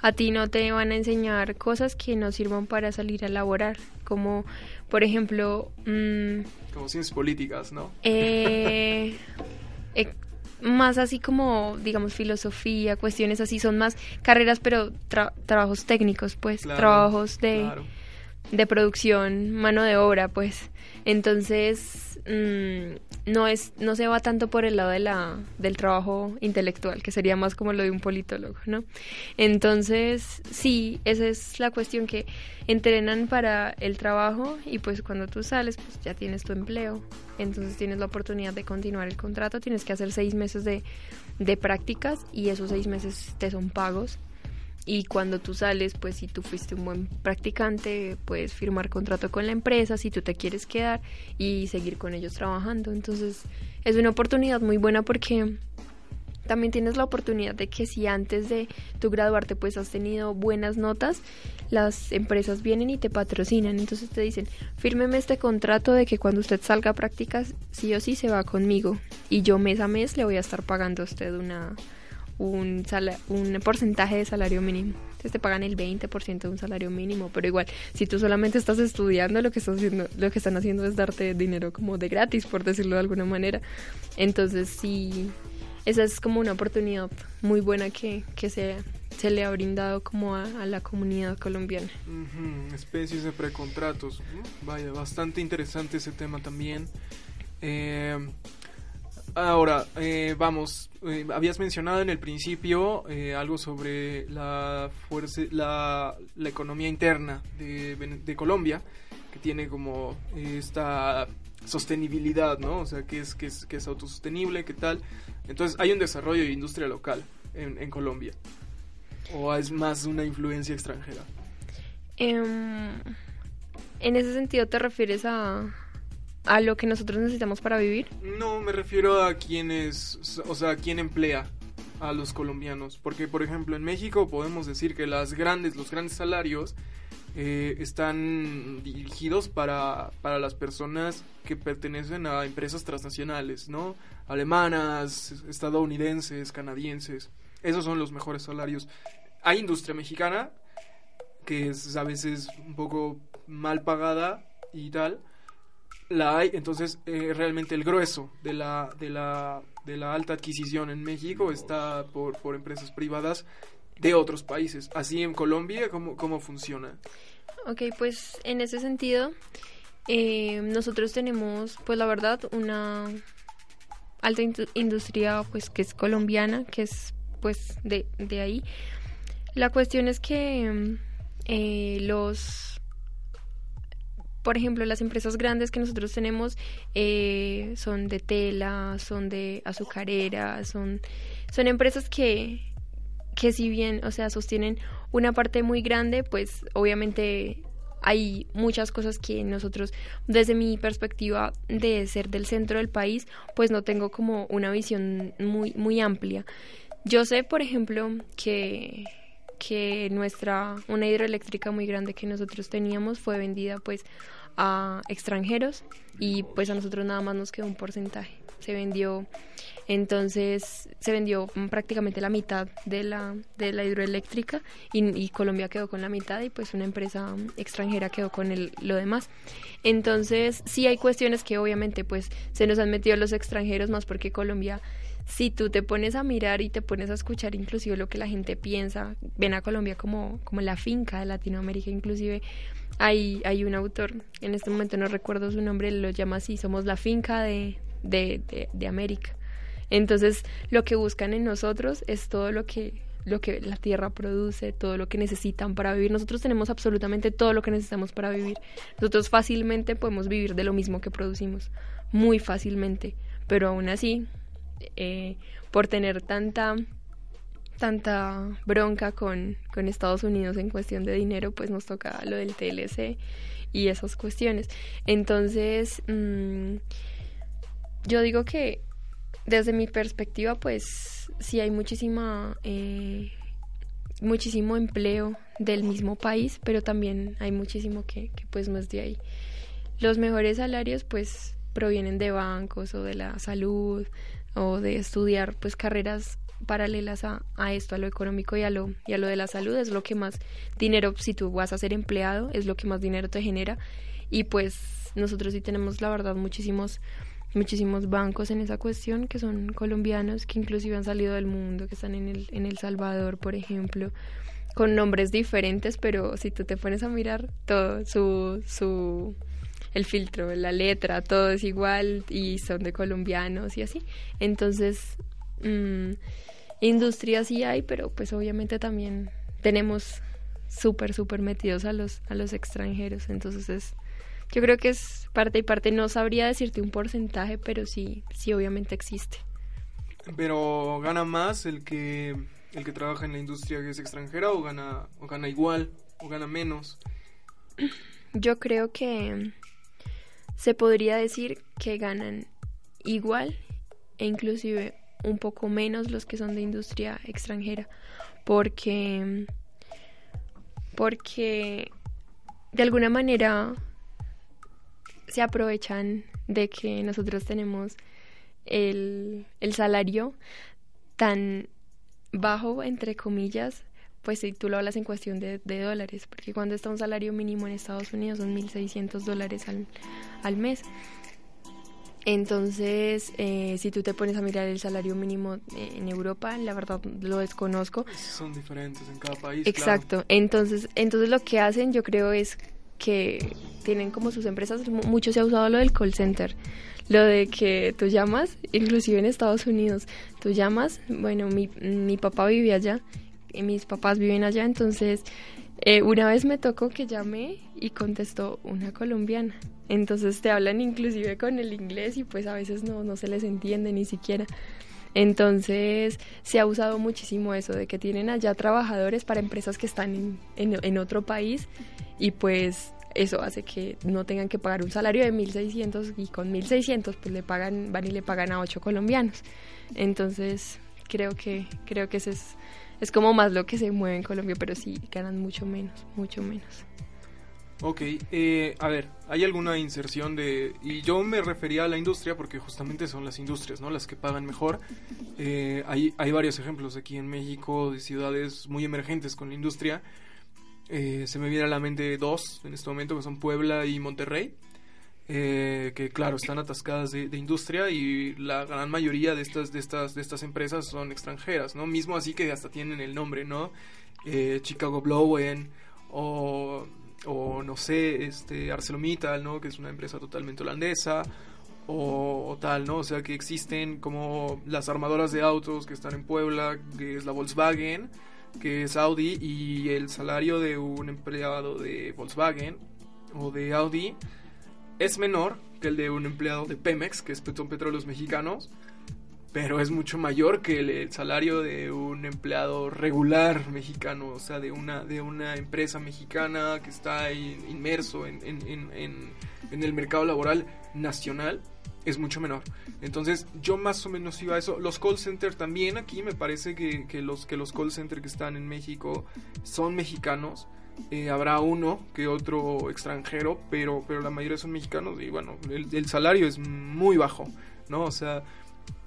A ti no te van a enseñar cosas que no sirvan para salir a laborar, como por ejemplo... Mmm, como ciencias políticas, ¿no? Eh, eh, más así como, digamos, filosofía, cuestiones así, son más carreras, pero trabajos técnicos, pues, trabajos de, de producción, mano de obra, pues. Entonces, mm, no es no se va tanto por el lado de la del trabajo intelectual, que sería más como lo de un politólogo, ¿no? Entonces, sí, esa es la cuestión que entrenan para el trabajo y pues cuando tú sales, pues ya tienes tu empleo, entonces tienes la oportunidad de continuar el contrato, tienes que hacer seis meses de, de prácticas y esos seis meses te son pagos y cuando tú sales, pues si tú fuiste un buen practicante, puedes firmar contrato con la empresa si tú te quieres quedar y seguir con ellos trabajando. Entonces es una oportunidad muy buena porque también tienes la oportunidad de que si antes de tu graduarte pues has tenido buenas notas, las empresas vienen y te patrocinan. Entonces te dicen, fírmeme este contrato de que cuando usted salga a prácticas, sí o sí se va conmigo. y yo mes a mes le voy a estar pagando a usted una un, un porcentaje de salario mínimo. Entonces te pagan el 20% de un salario mínimo, pero igual, si tú solamente estás estudiando, lo que, estás lo que están haciendo es darte dinero como de gratis, por decirlo de alguna manera. Entonces sí, esa es como una oportunidad muy buena que, que se, se le ha brindado como a, la comunidad colombiana. Especies de precontratos. Vaya, bastante interesante ese tema también. Eh, Ahora, eh, vamos, eh, habías mencionado en el principio eh, algo sobre la fuerza, la, la economía interna de, Colombia, que tiene como esta sostenibilidad, ¿no? O sea, que es, que es, que es autosostenible, ¿qué tal? Entonces, hay un desarrollo de industria local en, en Colombia. ¿O es más una influencia extranjera? Em, en ese sentido, ¿te refieres a, a lo que nosotros necesitamos para vivir? No, me refiero a quienes, o sea, quién emplea a los colombianos, porque por ejemplo en México podemos decir que las grandes, los grandes salarios eh, están dirigidos para, para las personas que pertenecen a empresas transnacionales, ¿no? Alemanas, estadounidenses, canadienses. Esos son los mejores salarios. Hay industria mexicana que es a veces un poco mal pagada y tal, la hay, entonces eh, realmente el grueso de la, de, la, de la alta adquisición en México está por, por empresas privadas de otros países. Así en Colombia, ¿cómo, cómo funciona? Ok, pues en ese sentido, eh, nosotros tenemos, pues la verdad, una alta industria pues que es colombiana, que es pues de, de ahí. La cuestión es que eh, los por ejemplo, las empresas grandes que nosotros tenemos eh, son de tela, son de azucarera, son, son empresas que, que si bien, o sea, sostienen una parte muy grande, pues obviamente hay muchas cosas que nosotros, desde mi perspectiva de ser del centro del país, pues no tengo como una visión muy, muy amplia. Yo sé, por ejemplo, que que nuestra una hidroeléctrica muy grande que nosotros teníamos fue vendida pues a extranjeros y pues a nosotros nada más nos quedó un porcentaje. Se vendió entonces se vendió prácticamente la mitad de la de la hidroeléctrica y, Colombia quedó con la mitad y pues una empresa extranjera quedó con el, lo demás. Entonces sí hay cuestiones que obviamente pues se nos han metido los extranjeros más porque Colombia si tú te pones a mirar y te pones a escuchar inclusive lo que la gente piensa, ven a Colombia como, como la finca de Latinoamérica, inclusive hay, hay un autor, en este momento no recuerdo su nombre, lo llama así, somos la finca de, de, de, América. Entonces lo que buscan en nosotros es todo lo que lo que la tierra produce, todo lo que necesitan para vivir. Nosotros tenemos absolutamente todo lo que necesitamos para vivir. Nosotros fácilmente podemos vivir de lo mismo que producimos, muy fácilmente, pero aún así eh, por tener tanta tanta bronca con, con Estados Unidos en cuestión de dinero, pues nos toca lo del TLC y esas cuestiones. Entonces, mm, yo digo que desde mi perspectiva, pues sí hay muchísima, eh, muchísimo empleo del mismo país, pero también hay muchísimo que, pues no es de ahí. Los mejores salarios, pues provienen de bancos o de la salud, o de estudiar pues carreras paralelas a, a, esto, a lo económico y a lo, y a lo de la salud, es lo que más dinero, si tú vas a ser empleado, es lo que más dinero te genera. Y pues nosotros sí tenemos, la verdad, muchísimos, muchísimos bancos en esa cuestión que son colombianos, que inclusive han salido del mundo, que están en el, en El Salvador, por ejemplo, con nombres diferentes, pero si tú te pones a mirar todo su, su el filtro, la letra, todo es igual y son de colombianos y así. Entonces, mmm, industria sí hay, pero pues obviamente también tenemos súper, súper metidos a los, a los extranjeros. Entonces es, yo creo que es parte y parte. No sabría decirte un porcentaje, pero sí, sí obviamente existe. Pero gana más el que el que trabaja en la industria que es extranjera o gana o gana igual o gana menos. Yo creo que se podría decir que ganan igual e inclusive un poco menos los que son de industria extranjera porque porque de alguna manera se aprovechan de que nosotros tenemos el, el salario tan bajo, entre comillas, pues si tú lo hablas en cuestión de, de, dólares, porque cuando está un salario mínimo en Estados Unidos son 1.600 dólares al, al mes. Entonces, eh, si tú te pones a mirar el salario mínimo eh, en Europa, la verdad lo desconozco. Son diferentes en cada país. Exacto. Entonces, entonces lo que hacen, yo creo, es que tienen como sus empresas, mucho se ha usado lo del call center, lo de que tú llamas, inclusive en Estados Unidos, tú llamas, bueno, mi, mi papá vivía allá, y mis papás viven allá, entonces eh, una vez me tocó que llamé y contestó una colombiana. Entonces te hablan inclusive con el inglés y pues a veces no, no se les entiende ni siquiera. Entonces se ha usado muchísimo eso, de que tienen allá trabajadores para empresas que están en, en, en otro país y pues eso hace que no tengan que pagar un salario de 1.600 y con 1.600 pues le pagan, van y le pagan a 8 colombianos. Entonces creo que, creo que ese es es como más lo que se mueve en Colombia, pero sí ganan mucho menos, mucho menos. Ok, eh, a ver, ¿hay alguna inserción de...? Y yo me refería a la industria porque justamente son las industrias, ¿no? Las que pagan mejor. Eh, hay, hay varios ejemplos aquí en México de ciudades muy emergentes con la industria. Eh, se me viene a la mente dos en este momento, que son Puebla y Monterrey. Eh, que claro están atascadas de, industria y la gran mayoría de estas de estas de estas empresas son extranjeras no mismo así que hasta tienen el nombre no eh, Chicago Blowen o, o no sé este ArcelorMittal no que es una empresa totalmente holandesa o, tal no o sea que existen como las armadoras de autos que están en Puebla que es la Volkswagen que es Audi y el salario de un empleado de Volkswagen o de Audi es menor que el de un empleado de Pemex, que es son petróleos mexicanos, pero es mucho mayor que el, salario de un empleado regular mexicano, o sea, de una, de una empresa mexicana que está inmerso en, el mercado laboral nacional, es mucho menor. Entonces, yo más o menos iba a eso. Los call centers también aquí me parece que, que, los, que los call centers que están en México son mexicanos eh, habrá uno que otro extranjero, pero, pero la mayoría son mexicanos y bueno, el, salario es muy bajo, ¿no? O sea,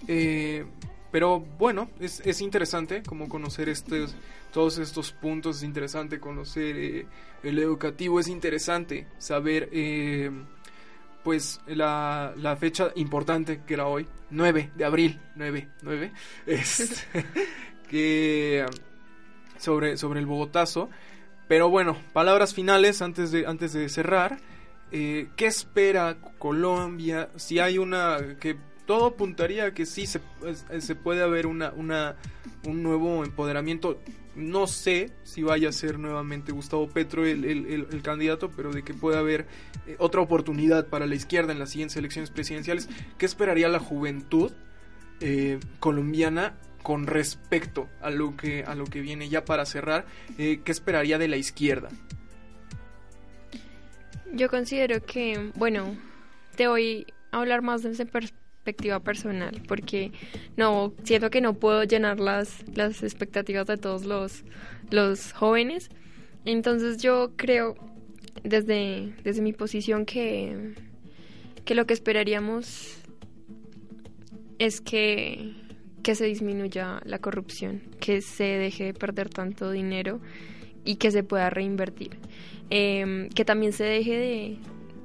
eh, pero bueno, es, es, interesante como conocer estos, todos estos puntos, es interesante conocer eh, el educativo, es interesante saber pues la, la, fecha importante que era hoy, 9 de abril, 9, 9, es, que sobre, sobre el Bogotazo. Pero bueno, palabras finales antes de, antes de cerrar. Eh, ¿Qué espera Colombia? Si hay una que todo apuntaría a que sí se, se puede haber una, una, un nuevo empoderamiento. No sé si vaya a ser nuevamente Gustavo Petro el, el, candidato, pero de que pueda haber eh, otra oportunidad para la izquierda en las siguientes elecciones presidenciales. ¿Qué esperaría la juventud eh, colombiana con respecto a lo que, a lo que viene ya para cerrar, eh, ¿qué esperaría de la izquierda? Yo considero que, bueno, te voy a hablar más desde perspectiva personal, porque no, siento que no puedo llenar las, las expectativas de todos los, los jóvenes. Entonces yo creo, desde, desde mi posición, que, que lo que esperaríamos es que que se disminuya la corrupción, que se deje de perder tanto dinero y que se pueda reinvertir. Em, que también se deje de,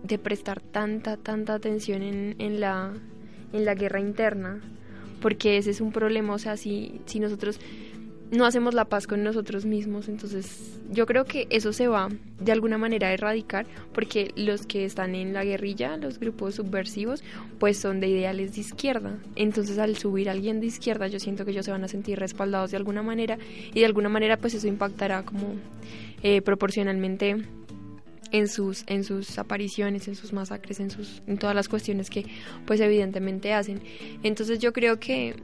de, prestar tanta, tanta atención en, en, la, en la guerra interna, porque ese es un problema, o sea, si, si nosotros no hacemos la paz con nosotros mismos. Entonces yo creo que eso se va de alguna manera a erradicar porque los que están en la guerrilla, los grupos subversivos, pues son de ideales de izquierda. Entonces al subir alguien de izquierda yo siento que ellos se van a sentir respaldados de alguna manera y de alguna manera pues eso impactará como eh, proporcionalmente en sus en sus apariciones, en sus masacres, en sus en todas las cuestiones que pues evidentemente hacen. Entonces yo creo que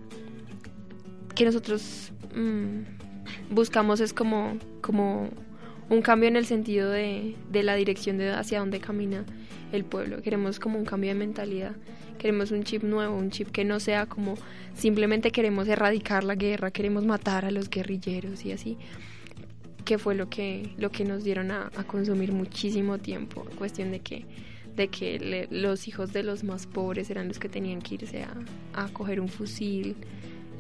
que nosotros mm, buscamos es como, como un cambio en el sentido de, de la dirección de hacia dónde camina el pueblo. Queremos como un cambio de mentalidad. Queremos un chip nuevo, un chip que no sea como simplemente queremos erradicar la guerra, queremos matar a los guerrilleros y así. Que fue lo que, lo que nos dieron a, consumir muchísimo tiempo. Cuestión de que de que los hijos de los más pobres eran los que tenían que irse a, a coger un fusil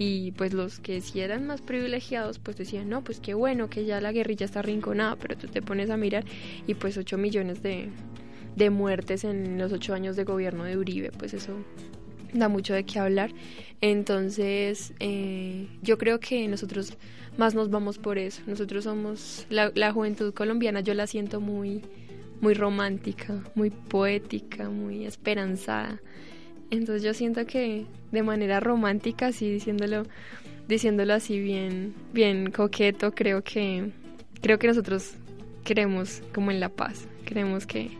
y pues los que sí eran más privilegiados pues decían no pues qué bueno que ya la guerrilla está arrinconada pero tú te pones a mirar y pues 8 millones de, de muertes en los 8 años de gobierno de Uribe pues eso da mucho de qué hablar entonces eh, yo creo que nosotros más nos vamos por eso. Nosotros somos la, la juventud colombiana yo la siento muy muy romántica muy poética muy esperanzada entonces yo siento que de manera romántica, así diciéndolo, diciéndolo así bien, bien coqueto, creo que, creo que nosotros queremos como en la paz, queremos que,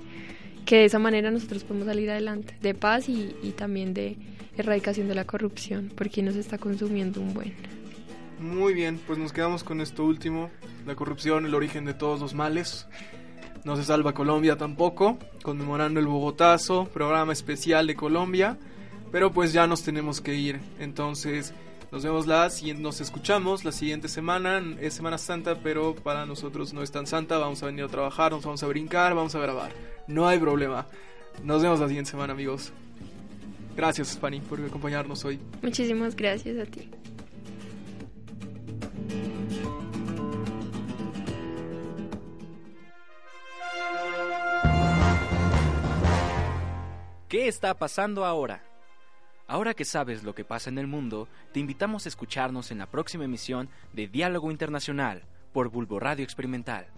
que de esa manera nosotros podemos salir adelante, de paz y, y también de erradicación de la corrupción, porque nos está consumiendo un buen. Muy bien, pues nos quedamos con esto último, la corrupción, el origen de todos los males. No se salva Colombia tampoco, conmemorando el Bogotazo, programa especial de Colombia. Pero pues ya nos tenemos que ir. Entonces, nos vemos la nos escuchamos la siguiente semana. Es Semana Santa, pero para nosotros no es tan santa. Vamos a venir a trabajar, nos vamos a brincar, vamos a grabar. No hay problema. Nos vemos la siguiente semana, amigos. Gracias, Fanny, por acompañarnos hoy. Muchísimas gracias a ti. ¿Qué está pasando ahora? Ahora que sabes lo que pasa en el mundo, te invitamos a escucharnos en la próxima emisión de Diálogo Internacional por Bulbo Radio Experimental.